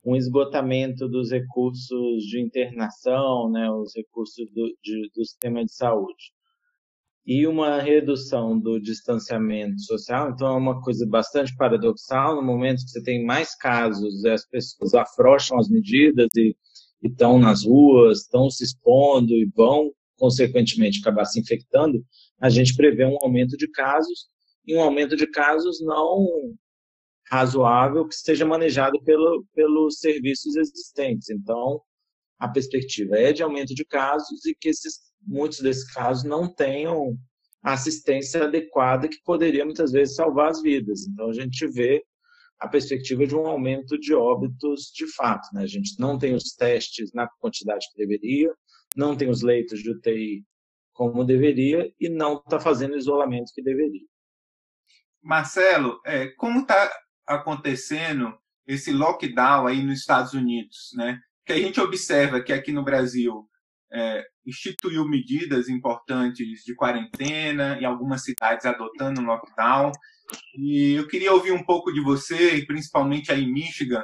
um esgotamento dos recursos de internação, né, os recursos do, de, do sistema de saúde, e uma redução do distanciamento social, então é uma coisa bastante paradoxal, no momento que você tem mais casos, as pessoas afrouxam as medidas e estão nas ruas, estão se expondo e vão, consequentemente, acabar se infectando, a gente prevê um aumento de casos. E um aumento de casos não razoável que esteja manejado pelo, pelos serviços existentes. Então, a perspectiva é de aumento de casos e que esses, muitos desses casos não tenham assistência adequada que poderia muitas vezes salvar as vidas. Então, a gente vê a perspectiva de um aumento de óbitos de fato. Né? A gente não tem os testes na quantidade que deveria, não tem os leitos de UTI como deveria e não está fazendo o isolamento que deveria. Marcelo, é, como está acontecendo esse lockdown aí nos Estados Unidos, né? Que a gente observa que aqui no Brasil é, instituiu medidas importantes de quarentena, em algumas cidades adotando lockdown. E eu queria ouvir um pouco de você, principalmente aí em Michigan,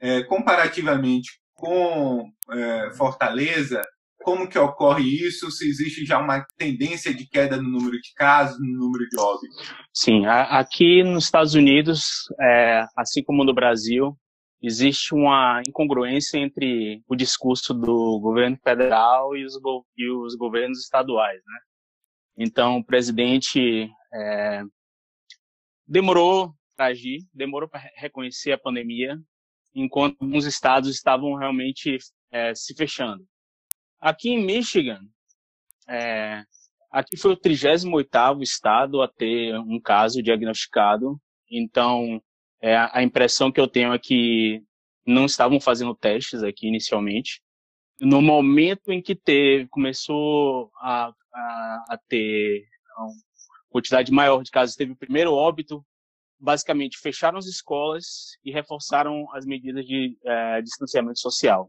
é, comparativamente com é, Fortaleza, como que ocorre isso, se existe já uma tendência de queda no número de casos, no número de óbitos. Sim, aqui nos Estados Unidos, é, assim como no Brasil, existe uma incongruência entre o discurso do governo federal e os, e os governos estaduais, né? Então, o presidente é, demorou para agir, demorou para reconhecer a pandemia, enquanto alguns estados estavam realmente é, se fechando. Aqui em Michigan, é, aqui foi o 38º estado a ter um caso diagnosticado, então é, a impressão que eu tenho é que não estavam fazendo testes aqui inicialmente. No momento em que teve, começou a, a, a ter uma quantidade maior de casos, teve o primeiro óbito, basicamente fecharam as escolas e reforçaram as medidas de é, distanciamento social.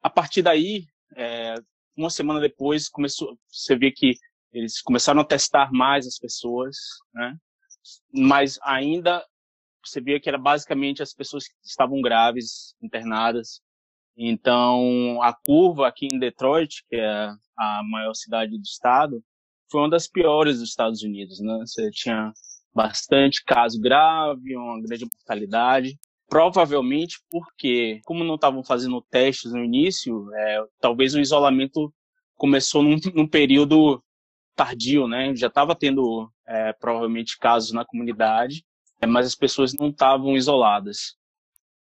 A partir daí, é, uma semana depois, começou, você vê que eles começaram a testar mais as pessoas, né? mas ainda você via que era basicamente as pessoas que estavam graves, internadas. Então, a curva aqui em Detroit, que é a maior cidade do estado, foi uma das piores dos Estados Unidos, né? Você tinha bastante caso grave, uma grande mortalidade. Provavelmente porque, como não estavam fazendo testes no início, é, talvez o isolamento começou num, [laughs] num período tardio, né? Já estava tendo é, provavelmente casos na comunidade é, mas as pessoas não estavam isoladas.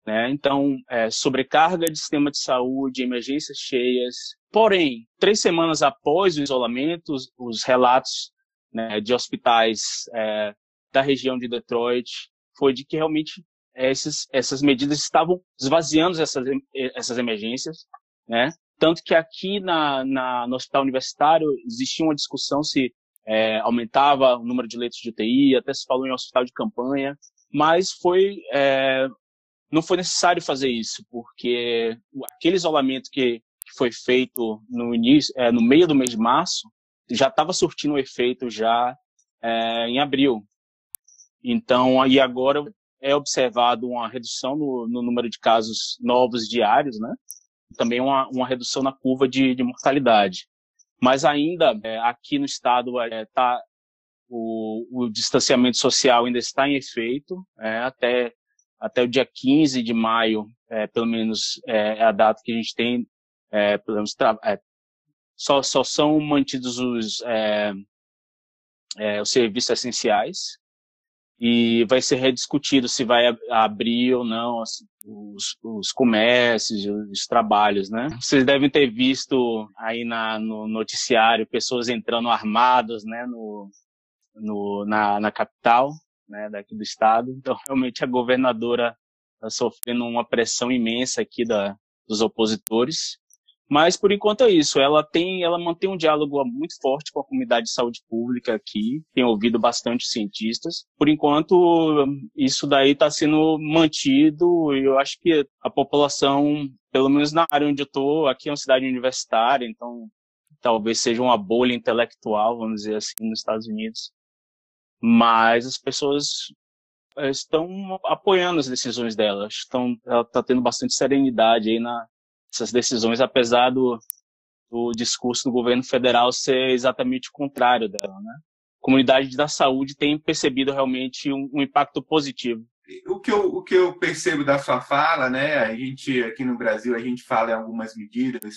Né? Então, é, sobrecarga de sistema de saúde, emergências cheias. Porém, três semanas após o isolamento, os, os relatos né, de hospitais é, da região de Detroit foi de que realmente esses, essas medidas estavam esvaziando essas, essas emergências, né? Tanto que aqui na, na, no hospital universitário existia uma discussão se é, aumentava o número de leitos de UTI, até se falou em hospital de campanha, mas foi é, não foi necessário fazer isso, porque aquele isolamento que, que foi feito no início, é, no meio do mês de março, já estava surtindo o efeito já é, em abril. Então, aí agora é observado uma redução no, no número de casos novos diários, né? Também uma, uma redução na curva de, de mortalidade. Mas ainda é, aqui no estado é, tá, o, o, distanciamento social ainda está em efeito é, até até o dia 15 de maio, é, pelo menos é, é, a data que a gente tem, é, pelo menos só, só são mantidos os, os serviços essenciais, e vai ser rediscutido se vai abrir ou não assim, os, os comércios, os trabalhos, né? Vocês devem ter visto aí na, no noticiário pessoas entrando armadas, né, no, no, na, na capital, né, daqui do estado. Então, realmente a governadora está sofrendo uma pressão imensa aqui da, dos opositores. Mas por enquanto é isso. Ela tem, ela mantém um diálogo muito forte com a comunidade de saúde pública aqui. Tem ouvido bastante cientistas. Por enquanto isso daí está sendo mantido. E eu acho que a população, pelo menos na área onde eu estou, aqui é uma cidade universitária, então talvez seja uma bolha intelectual, vamos dizer assim, nos Estados Unidos. Mas as pessoas eh, estão apoiando as decisões dela. Estão, ela está tendo bastante serenidade aí na, essas decisões, apesar do, do discurso do governo federal ser exatamente o contrário dela, né? A comunidade da saúde tem percebido realmente um, um impacto positivo. O que, eu, o que eu percebo da sua fala, né? A gente aqui no Brasil a gente fala em algumas medidas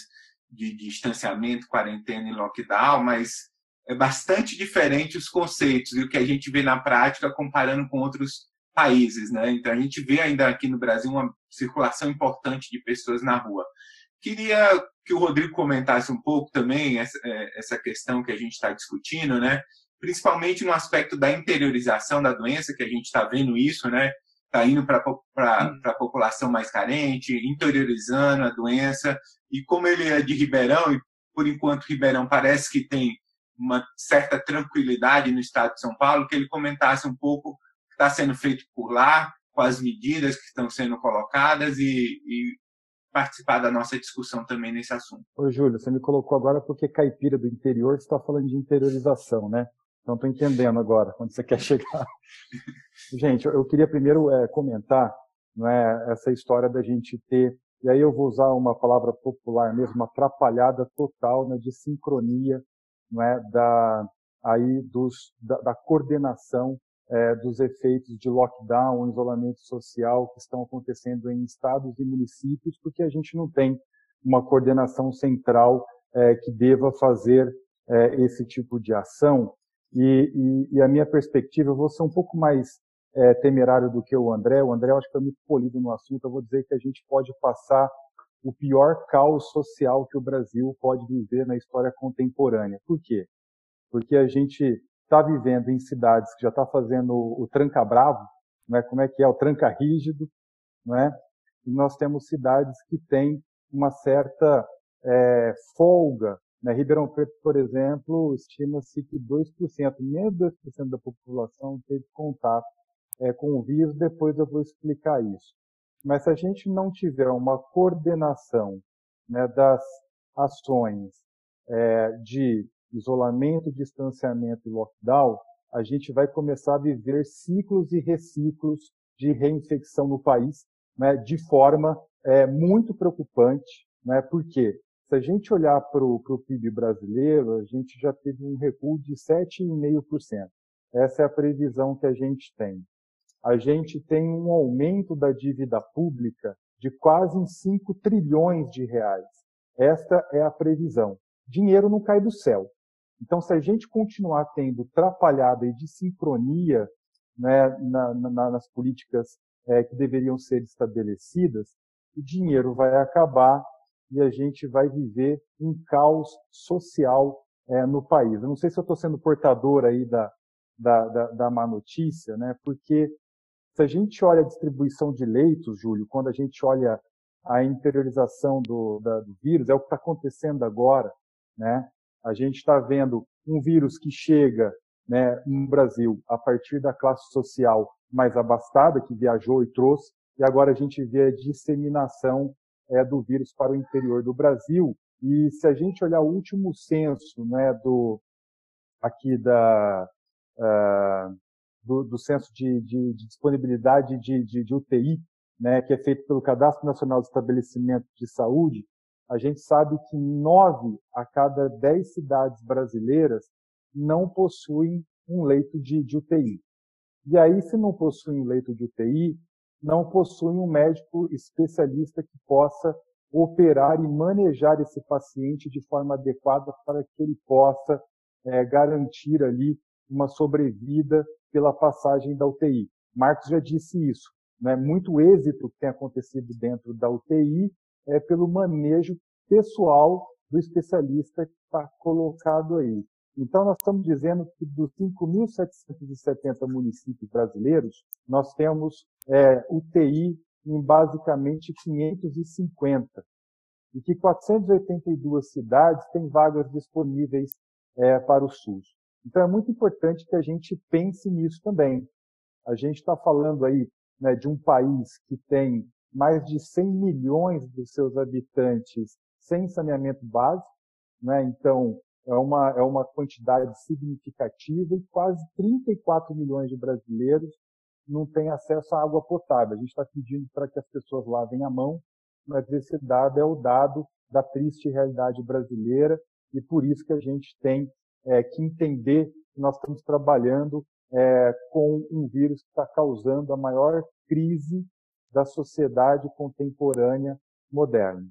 de, de distanciamento, quarentena e lockdown, mas é bastante diferente os conceitos e o que a gente vê na prática comparando com outros países, né? Então a gente vê ainda aqui no Brasil uma circulação importante de pessoas na rua. Queria que o Rodrigo comentasse um pouco também essa, é, essa questão que a gente está discutindo, né? Principalmente no aspecto da interiorização da doença, que a gente está vendo isso, né? Está indo para a população mais carente, interiorizando a doença. E como ele é de Ribeirão, e por enquanto Ribeirão parece que tem uma certa tranquilidade no estado de São Paulo, que ele comentasse um pouco está sendo feito por lá, com as medidas que estão sendo colocadas e, e participar da nossa discussão também nesse assunto. Ô, Júlio, você me colocou agora porque caipira do interior, está falando de interiorização, né? Então, estou entendendo agora onde você quer chegar. [laughs] gente, eu queria primeiro é, comentar não é, essa história da gente ter, e aí eu vou usar uma palavra popular mesmo, uma atrapalhada total né, de sincronia não é, da, aí dos, da, da coordenação é, dos efeitos de lockdown, isolamento social que estão acontecendo em estados e municípios, porque a gente não tem uma coordenação central é, que deva fazer é, esse tipo de ação. E, e, e, a minha perspectiva, eu vou ser um pouco mais é, temerário do que o André. O André, eu acho que é muito polido no assunto. Eu vou dizer que a gente pode passar o pior caos social que o Brasil pode viver na história contemporânea. Por quê? porque a gente está vivendo em cidades que já está fazendo o tranca bravo, né? como é que é o tranca rígido, né? e nós temos cidades que têm uma certa é, folga. Né? Ribeirão Preto, por exemplo, estima-se que 2%, menos 2% da população teve contato é, com o vírus, depois eu vou explicar isso. Mas se a gente não tiver uma coordenação né, das ações é, de isolamento, distanciamento e lockdown, a gente vai começar a viver ciclos e reciclos de reinfecção no país, né, de forma é, muito preocupante, né, porque se a gente olhar para o PIB brasileiro, a gente já teve um recuo de 7,5%. Essa é a previsão que a gente tem. A gente tem um aumento da dívida pública de quase 5 trilhões de reais. Esta é a previsão. Dinheiro não cai do céu. Então, se a gente continuar tendo trapalhada e de sincronia né, na, na, nas políticas é, que deveriam ser estabelecidas, o dinheiro vai acabar e a gente vai viver um caos social é, no país. Eu não sei se eu estou sendo portador aí da, da, da, da má notícia, né? porque se a gente olha a distribuição de leitos, Júlio, quando a gente olha a interiorização do, da, do vírus, é o que está acontecendo agora, né? A gente está vendo um vírus que chega né, no Brasil a partir da classe social mais abastada, que viajou e trouxe, e agora a gente vê a disseminação é, do vírus para o interior do Brasil. E se a gente olhar o último censo né, do, aqui da, uh, do, do, censo de, de, de disponibilidade de, de, UTI, né, que é feito pelo Cadastro Nacional de Estabelecimento de Saúde, a gente sabe que nove a cada dez cidades brasileiras não possuem um leito de, de UTI. E aí, se não possuem um leito de UTI, não possuem um médico especialista que possa operar e manejar esse paciente de forma adequada para que ele possa é, garantir ali uma sobrevida pela passagem da UTI. Marcos já disse isso. Né? Muito êxito que tem acontecido dentro da UTI é pelo manejo pessoal do especialista que está colocado aí. Então, nós estamos dizendo que dos 5.770 municípios brasileiros, nós temos é, UTI em basicamente 550. E que 482 cidades têm vagas disponíveis é, para o SUS. Então, é muito importante que a gente pense nisso também. A gente está falando aí né, de um país que tem mais de 100 milhões dos seus habitantes sem saneamento básico, né? Então, é uma, é uma quantidade significativa e quase 34 milhões de brasileiros não têm acesso à água potável. A gente está pedindo para que as pessoas lavem a mão, mas esse dado é o dado da triste realidade brasileira e por isso que a gente tem é, que entender que nós estamos trabalhando é, com um vírus que está causando a maior crise da sociedade contemporânea moderna.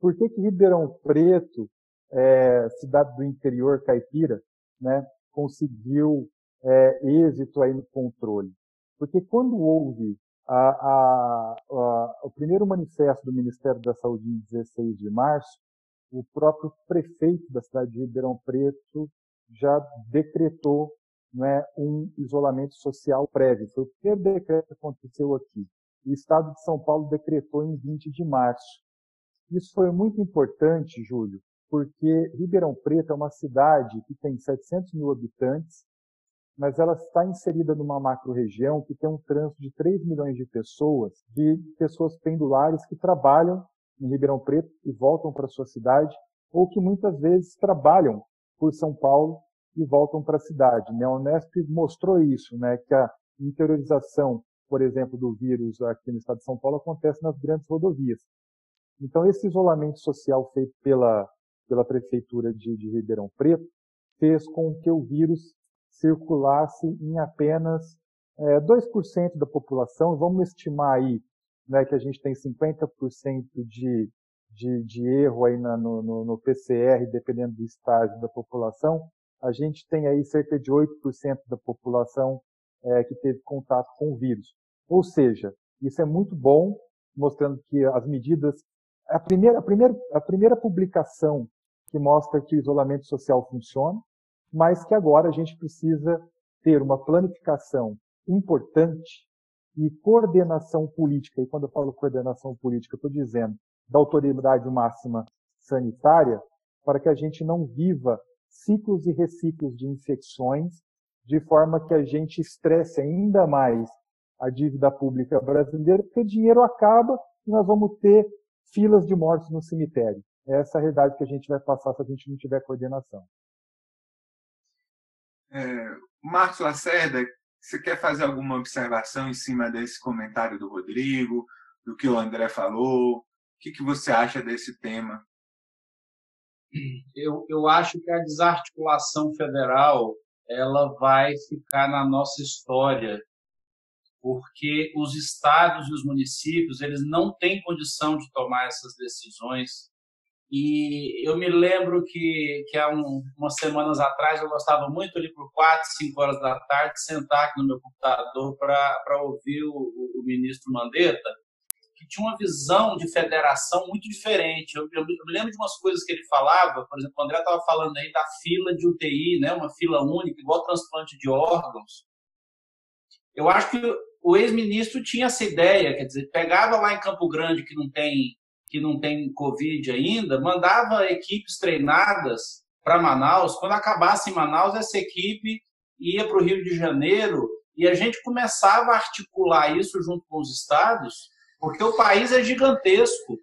Por que, que Ribeirão Preto, é, cidade do interior caipira, né, conseguiu é, êxito aí no controle? Porque quando houve a, a, a, o primeiro manifesto do Ministério da Saúde em 16 de março, o próprio prefeito da cidade de Ribeirão Preto já decretou né, um isolamento social prévio. Foi o primeiro decreto que aconteceu aqui. O Estado de São Paulo decretou em 20 de março. Isso foi muito importante, Júlio, porque Ribeirão Preto é uma cidade que tem 700 mil habitantes, mas ela está inserida numa macro-região que tem um trânsito de 3 milhões de pessoas, de pessoas pendulares que trabalham em Ribeirão Preto e voltam para sua cidade, ou que muitas vezes trabalham por São Paulo e voltam para a cidade. Né? A Unesp mostrou isso, né? que a interiorização, por exemplo, do vírus aqui no estado de São Paulo acontece nas grandes rodovias. Então, esse isolamento social feito pela, pela Prefeitura de, de Ribeirão Preto fez com que o vírus circulasse em apenas é, 2% da população. Vamos estimar aí né, que a gente tem 50% de, de, de, erro aí na, no, no, no, PCR, dependendo do estágio da população. A gente tem aí cerca de 8% da população é, que teve contato com o vírus. Ou seja, isso é muito bom, mostrando que as medidas a primeira, a primeira, a primeira publicação que mostra que o isolamento social funciona, mas que agora a gente precisa ter uma planificação importante e coordenação política. E quando eu falo coordenação política, estou dizendo da autoridade máxima sanitária, para que a gente não viva ciclos e reciclos de infecções, de forma que a gente estresse ainda mais a dívida pública brasileira, porque dinheiro acaba e nós vamos ter filas de mortos no cemitério. É essa a realidade que a gente vai passar se a gente não tiver coordenação. É, Marcos Lacerda, você quer fazer alguma observação em cima desse comentário do Rodrigo, do que o André falou? O que, que você acha desse tema? Eu, eu acho que a desarticulação federal ela vai ficar na nossa história porque os estados e os municípios eles não têm condição de tomar essas decisões. E eu me lembro que, que há um, umas semanas atrás eu gostava muito ali por quatro, cinco horas da tarde sentar aqui no meu computador para ouvir o, o, ministro Mandetta, que tinha uma visão de federação muito diferente. Eu, eu, eu me lembro de umas coisas que ele falava, por exemplo, o André estava falando aí da fila de UTI, né, uma fila única, igual transplante de órgãos. Eu acho que o ex-ministro tinha essa ideia, quer dizer, pegava lá em Campo Grande que não tem que não tem Covid ainda, mandava equipes treinadas para Manaus. Quando acabasse em Manaus, essa equipe ia para o Rio de Janeiro e a gente começava a articular isso junto com os estados, porque o país é gigantesco.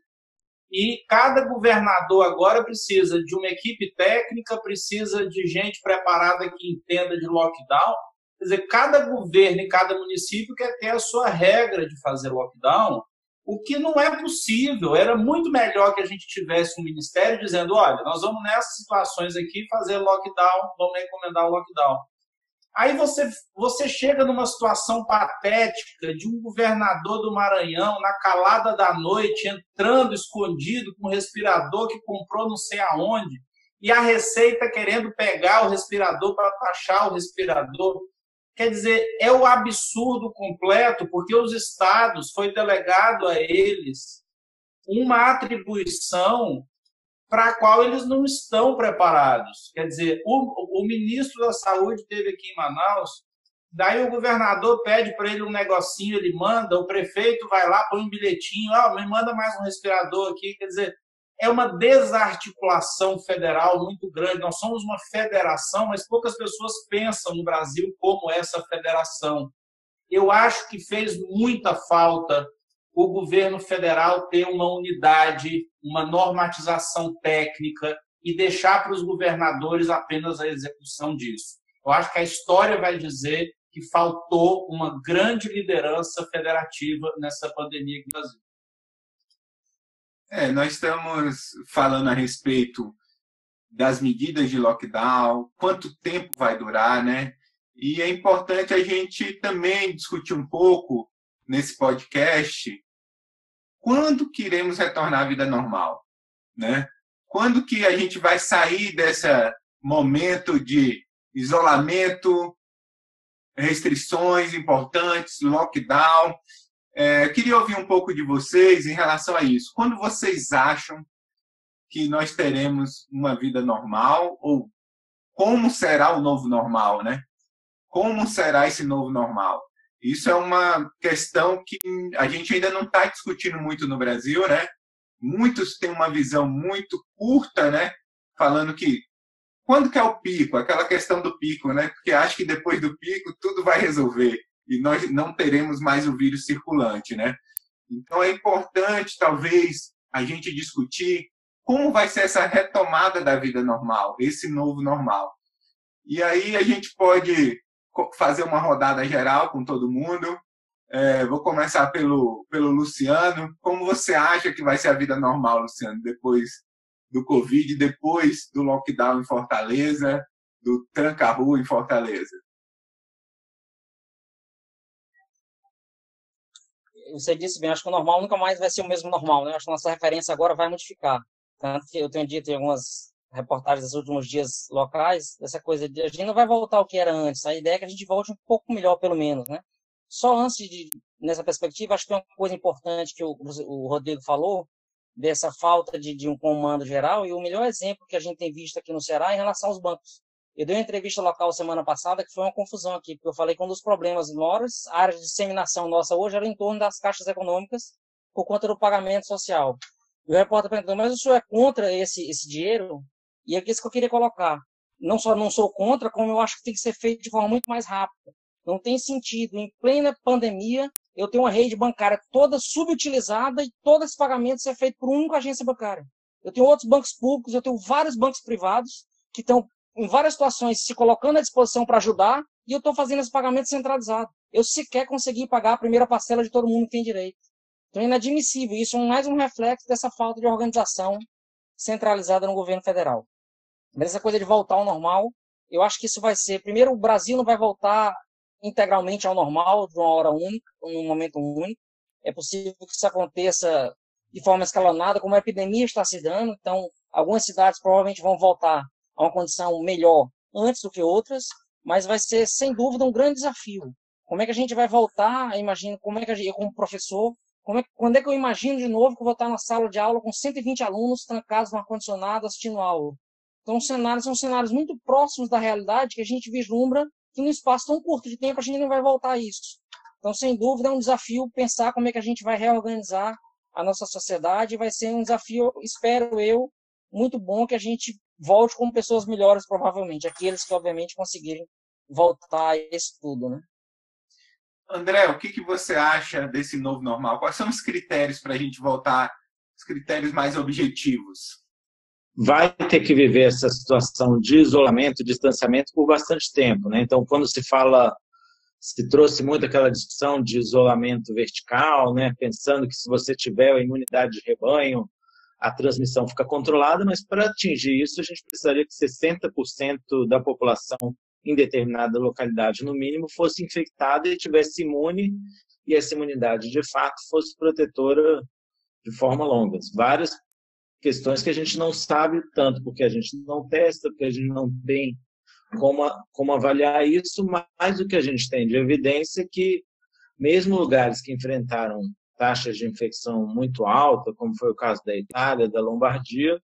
E cada governador agora precisa de uma equipe técnica, precisa de gente preparada que entenda de lockdown. Quer dizer, cada governo e cada município quer ter a sua regra de fazer lockdown, o que não é possível. Era muito melhor que a gente tivesse um ministério dizendo: olha, nós vamos nessas situações aqui fazer lockdown, vamos recomendar o lockdown. Aí você, você chega numa situação patética de um governador do Maranhão, na calada da noite, entrando escondido com um respirador que comprou não sei aonde, e a Receita querendo pegar o respirador para taxar o respirador. Quer dizer, é o absurdo completo, porque os estados foi delegado a eles uma atribuição para a qual eles não estão preparados. Quer dizer, o, o ministro da Saúde teve aqui em Manaus, daí o governador pede para ele um negocinho, ele manda, o prefeito vai lá, põe um bilhetinho, ah, me manda mais um respirador aqui. Quer dizer, é uma desarticulação federal muito grande. Nós somos uma federação, mas poucas pessoas pensam no Brasil como essa federação. Eu acho que fez muita falta o governo federal ter uma unidade, uma normatização técnica e deixar para os governadores apenas a execução disso. Eu acho que a história vai dizer que faltou uma grande liderança federativa nessa pandemia no Brasil. É, nós estamos falando a respeito das medidas de lockdown, quanto tempo vai durar, né? E é importante a gente também discutir um pouco nesse podcast quando que iremos retornar à vida normal, né? Quando que a gente vai sair desse momento de isolamento, restrições importantes, lockdown, é, queria ouvir um pouco de vocês em relação a isso. Quando vocês acham que nós teremos uma vida normal ou como será o novo normal, né? Como será esse novo normal? Isso é uma questão que a gente ainda não está discutindo muito no Brasil, né? Muitos têm uma visão muito curta, né? Falando que quando que é o pico? Aquela questão do pico, né? Porque acho que depois do pico tudo vai resolver e nós não teremos mais o vírus circulante, né? Então é importante, talvez, a gente discutir como vai ser essa retomada da vida normal, esse novo normal. E aí a gente pode fazer uma rodada geral com todo mundo. É, vou começar pelo, pelo Luciano. Como você acha que vai ser a vida normal, Luciano, depois do Covid, depois do lockdown em Fortaleza, do tranca-rua em Fortaleza? Você disse bem, acho que o normal nunca mais vai ser o mesmo normal, né? Acho que nossa referência agora vai modificar. Tanto que eu tenho dito em algumas reportagens dos últimos dias locais, dessa coisa de a gente não vai voltar ao que era antes. A ideia é que a gente volte um pouco melhor, pelo menos, né? Só antes de, nessa perspectiva, acho que é uma coisa importante que o, o Rodrigo falou, dessa falta de, de um comando geral, e o melhor exemplo que a gente tem visto aqui no Ceará é em relação aos bancos. Eu dei uma entrevista local semana passada que foi uma confusão aqui, porque eu falei que um dos problemas maiores, a área de disseminação nossa hoje era em torno das caixas econômicas por conta do pagamento social. E o repórter perguntou, mas o senhor é contra esse, esse dinheiro? E é isso que eu queria colocar. Não só não sou contra, como eu acho que tem que ser feito de forma muito mais rápida. Não tem sentido, em plena pandemia, eu tenho uma rede bancária toda subutilizada e todo esse pagamento ser feito por uma única agência bancária. Eu tenho outros bancos públicos, eu tenho vários bancos privados que estão em várias situações se colocando à disposição para ajudar e eu estou fazendo esse pagamento centralizado. Eu sequer consegui pagar a primeira parcela de todo mundo que tem direito. Então é inadmissível. Isso é mais um reflexo dessa falta de organização centralizada no governo federal. Mas essa coisa de voltar ao normal, eu acho que isso vai ser. Primeiro, o Brasil não vai voltar integralmente ao normal de uma hora única, num momento único. É possível que isso aconteça de forma escalonada, como a epidemia está se dando. Então, algumas cidades provavelmente vão voltar a uma condição melhor antes do que outras, mas vai ser, sem dúvida, um grande desafio. Como é que a gente vai voltar? Imagino como é que gente, eu como professor, como é, quando é que eu imagino de novo que eu vou estar na sala de aula com 120 alunos trancados no ar-condicionado assistindo aula? Então, os cenários são cenários muito próximos da realidade que a gente vislumbra que num espaço tão curto de tempo a gente não vai voltar a isso. Então, sem dúvida, é um desafio pensar como é que a gente vai reorganizar a nossa sociedade. Vai ser um desafio, espero eu, muito bom que a gente volte com pessoas melhores, provavelmente. Aqueles que, obviamente, conseguirem voltar a isso tudo, né? André, o que, que você acha desse novo normal? Quais são os critérios para a gente voltar, os critérios mais objetivos? Vai ter que viver essa situação de isolamento, distanciamento por bastante tempo, né? Então, quando se fala, se trouxe muito aquela discussão de isolamento vertical, né? Pensando que se você tiver a imunidade de rebanho, a transmissão fica controlada, mas para atingir isso a gente precisaria que 60% da população em determinada localidade, no mínimo, fosse infectada e tivesse imune e essa imunidade de fato fosse protetora de forma longa. Várias questões que a gente não sabe tanto, porque a gente não testa, porque a gente não tem como, como avaliar isso, mas o que a gente tem de evidência é que mesmo lugares que enfrentaram taxas de infecção muito altas, como foi o caso da Itália, da Lombardia,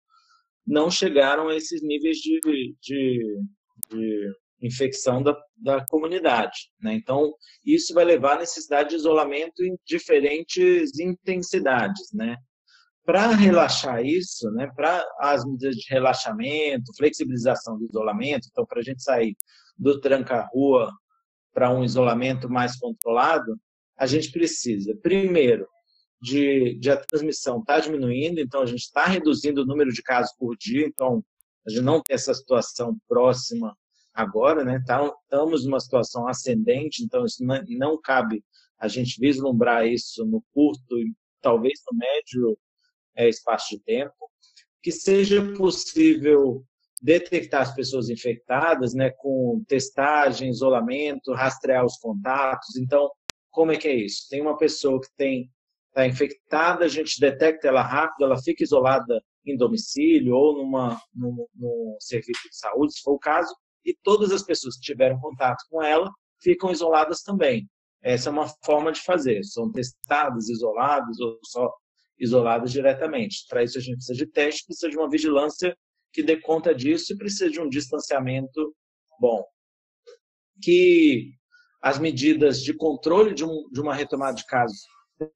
não chegaram a esses níveis de, de, de infecção da, da comunidade. Né? Então, isso vai levar à necessidade de isolamento em diferentes intensidades. Né? Para relaxar isso, né, para as medidas de relaxamento, flexibilização do isolamento, então, para a gente sair do tranca-rua para um isolamento mais controlado, a gente precisa, primeiro, de, de a transmissão está diminuindo, então a gente está reduzindo o número de casos por dia, então a gente não tem essa situação próxima agora, né? Tá, estamos numa situação ascendente, então isso não, não cabe a gente vislumbrar isso no curto e talvez no médio é, espaço de tempo, que seja possível detectar as pessoas infectadas, né, com testagem, isolamento, rastrear os contatos. Então, como é que é isso? Tem uma pessoa que tem está infectada, a gente detecta ela rápido, ela fica isolada em domicílio ou numa, num, num serviço de saúde, se for o caso, e todas as pessoas que tiveram contato com ela ficam isoladas também. Essa é uma forma de fazer. São testadas, isoladas ou só isoladas diretamente. Para isso a gente precisa de teste, precisa de uma vigilância que dê conta disso e precisa de um distanciamento bom. Que as medidas de controle de, um, de uma retomada de casos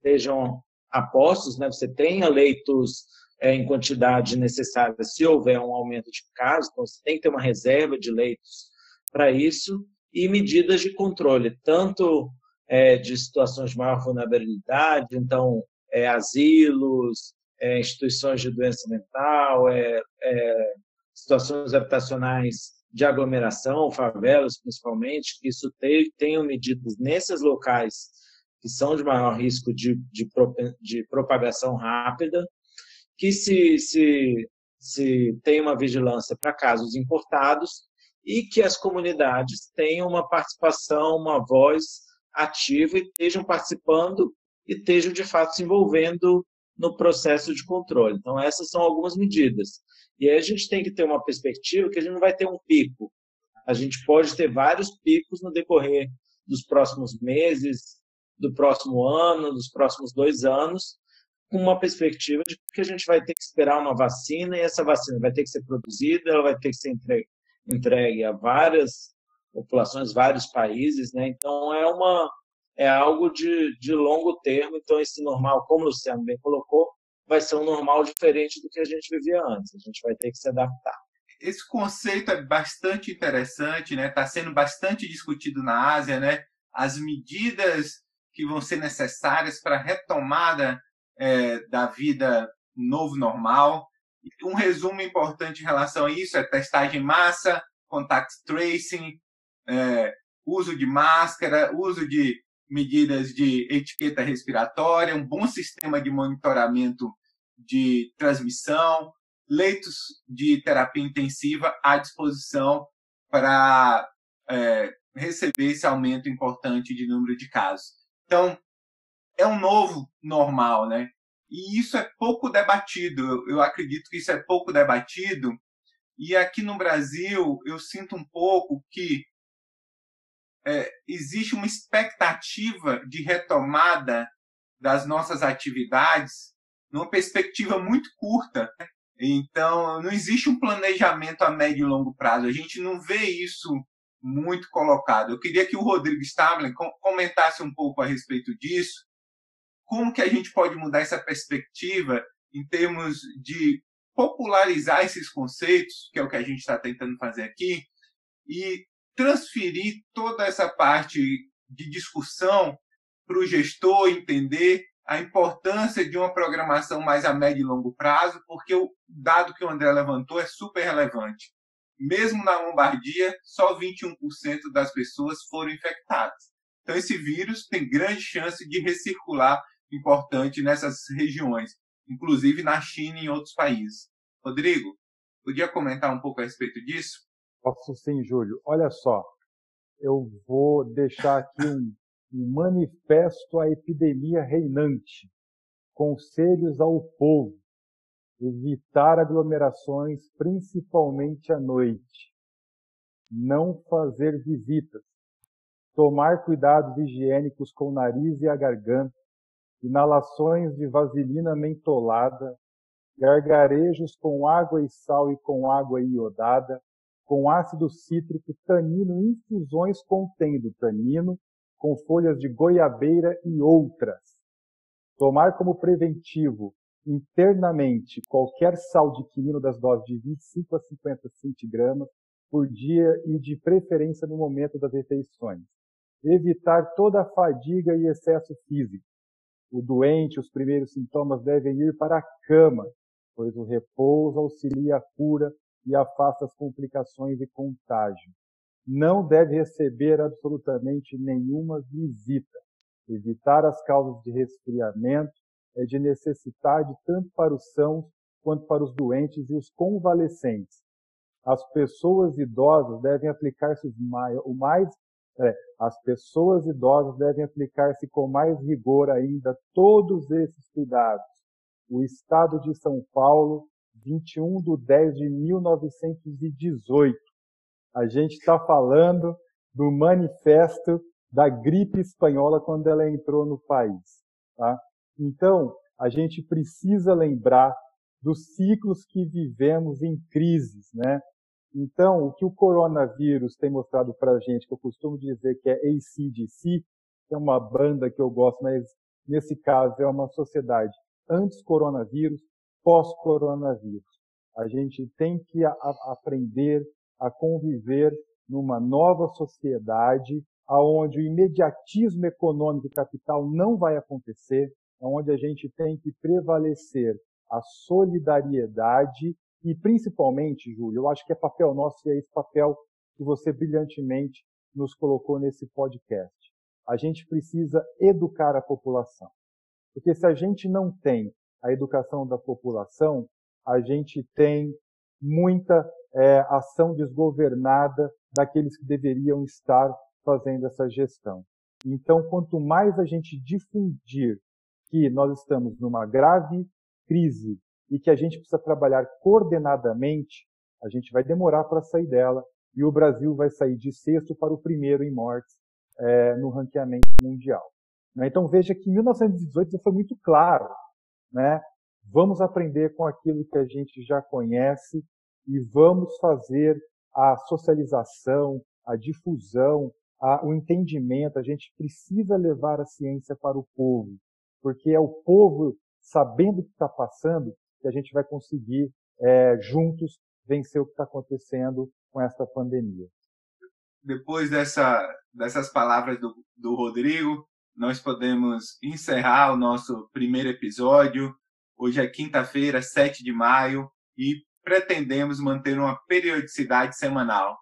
sejam apostos, né? Você tenha leitos é, em quantidade necessária se houver um aumento de casos, então você tem que ter uma reserva de leitos para isso e medidas de controle, tanto é, de situações de maior vulnerabilidade, então é, asilos, é, instituições de doença mental, é, é, situações habitacionais de aglomeração, favelas principalmente, que isso tem, tenham medidas nesses locais que são de maior risco de, de, de propagação rápida, que se, se, se tem uma vigilância para casos importados e que as comunidades tenham uma participação, uma voz ativa e estejam participando e estejam de fato se envolvendo no processo de controle. Então, essas são algumas medidas. E aí a gente tem que ter uma perspectiva que a gente não vai ter um pico. A gente pode ter vários picos no decorrer dos próximos meses, do próximo ano, dos próximos dois anos, com uma perspectiva de que a gente vai ter que esperar uma vacina e essa vacina vai ter que ser produzida, ela vai ter que ser entregue a várias populações, vários países, né? Então é uma é algo de, de longo termo. Então esse normal, como o Luciano bem colocou, vai ser um normal diferente do que a gente vivia antes. A gente vai ter que se adaptar. Esse conceito é bastante interessante, né? Está sendo bastante discutido na Ásia, né? As medidas que vão ser necessárias para a retomada é, da vida novo normal. Um resumo importante em relação a isso é testagem em massa, contact tracing, é, uso de máscara, uso de medidas de etiqueta respiratória, um bom sistema de monitoramento de transmissão, leitos de terapia intensiva à disposição para é, receber esse aumento importante de número de casos. Então, é um novo normal, né? E isso é pouco debatido. Eu acredito que isso é pouco debatido. E aqui no Brasil, eu sinto um pouco que é, existe uma expectativa de retomada das nossas atividades numa perspectiva muito curta. Então, não existe um planejamento a médio e longo prazo. A gente não vê isso muito colocado. Eu queria que o Rodrigo Stabler comentasse um pouco a respeito disso. Como que a gente pode mudar essa perspectiva em termos de popularizar esses conceitos, que é o que a gente está tentando fazer aqui, e transferir toda essa parte de discussão para o gestor entender a importância de uma programação mais a médio e longo prazo, porque o dado que o André levantou é super relevante. Mesmo na Lombardia, só 21% das pessoas foram infectadas. Então, esse vírus tem grande chance de recircular importante nessas regiões, inclusive na China e em outros países. Rodrigo, podia comentar um pouco a respeito disso? Posso sim, Júlio. Olha só, eu vou deixar aqui um, um manifesto à epidemia reinante. Conselhos ao povo. Evitar aglomerações, principalmente à noite. Não fazer visitas. Tomar cuidados higiênicos com o nariz e a garganta. Inalações de vaselina mentolada. Gargarejos com água e sal e com água iodada com ácido cítrico, tanino, infusões contendo tanino, com folhas de goiabeira e outras. Tomar como preventivo internamente qualquer sal de quinino das doses de 25 a 50 centigramas por dia e de preferência no momento das refeições. Evitar toda a fadiga e excesso físico. O doente, os primeiros sintomas devem ir para a cama, pois o repouso auxilia a cura e afasta as complicações e contágio. Não deve receber absolutamente nenhuma visita. Evitar as causas de resfriamento é de necessidade tanto para os sãos quanto para os doentes e os convalescentes. As pessoas idosas devem aplicar-se o mais é, as pessoas idosas devem aplicar-se com mais rigor ainda todos esses cuidados. O Estado de São Paulo 21 de 10 de 1918. A gente está falando do manifesto da gripe espanhola quando ela entrou no país. Tá? Então, a gente precisa lembrar dos ciclos que vivemos em crises, né? Então, o que o coronavírus tem mostrado para a gente, que eu costumo dizer que é ACDC, que é uma banda que eu gosto, mas nesse caso é uma sociedade antes coronavírus, pós-coronavírus. A gente tem que a, a aprender a conviver numa nova sociedade aonde o imediatismo econômico e capital não vai acontecer, onde a gente tem que prevalecer a solidariedade e principalmente, Júlio, eu acho que é papel nosso e é esse papel que você brilhantemente nos colocou nesse podcast. A gente precisa educar a população. Porque se a gente não tem a educação da população, a gente tem muita é, ação desgovernada daqueles que deveriam estar fazendo essa gestão. Então, quanto mais a gente difundir que nós estamos numa grave crise e que a gente precisa trabalhar coordenadamente, a gente vai demorar para sair dela e o Brasil vai sair de sexto para o primeiro em mortes é, no ranqueamento mundial. Né? Então veja que em 1918 foi muito claro né? Vamos aprender com aquilo que a gente já conhece e vamos fazer a socialização, a difusão, a, o entendimento. A gente precisa levar a ciência para o povo, porque é o povo sabendo o que está passando que a gente vai conseguir é, juntos vencer o que está acontecendo com esta pandemia. Depois dessa, dessas palavras do, do Rodrigo, nós podemos encerrar o nosso primeiro episódio. Hoje é quinta-feira, 7 de maio, e pretendemos manter uma periodicidade semanal.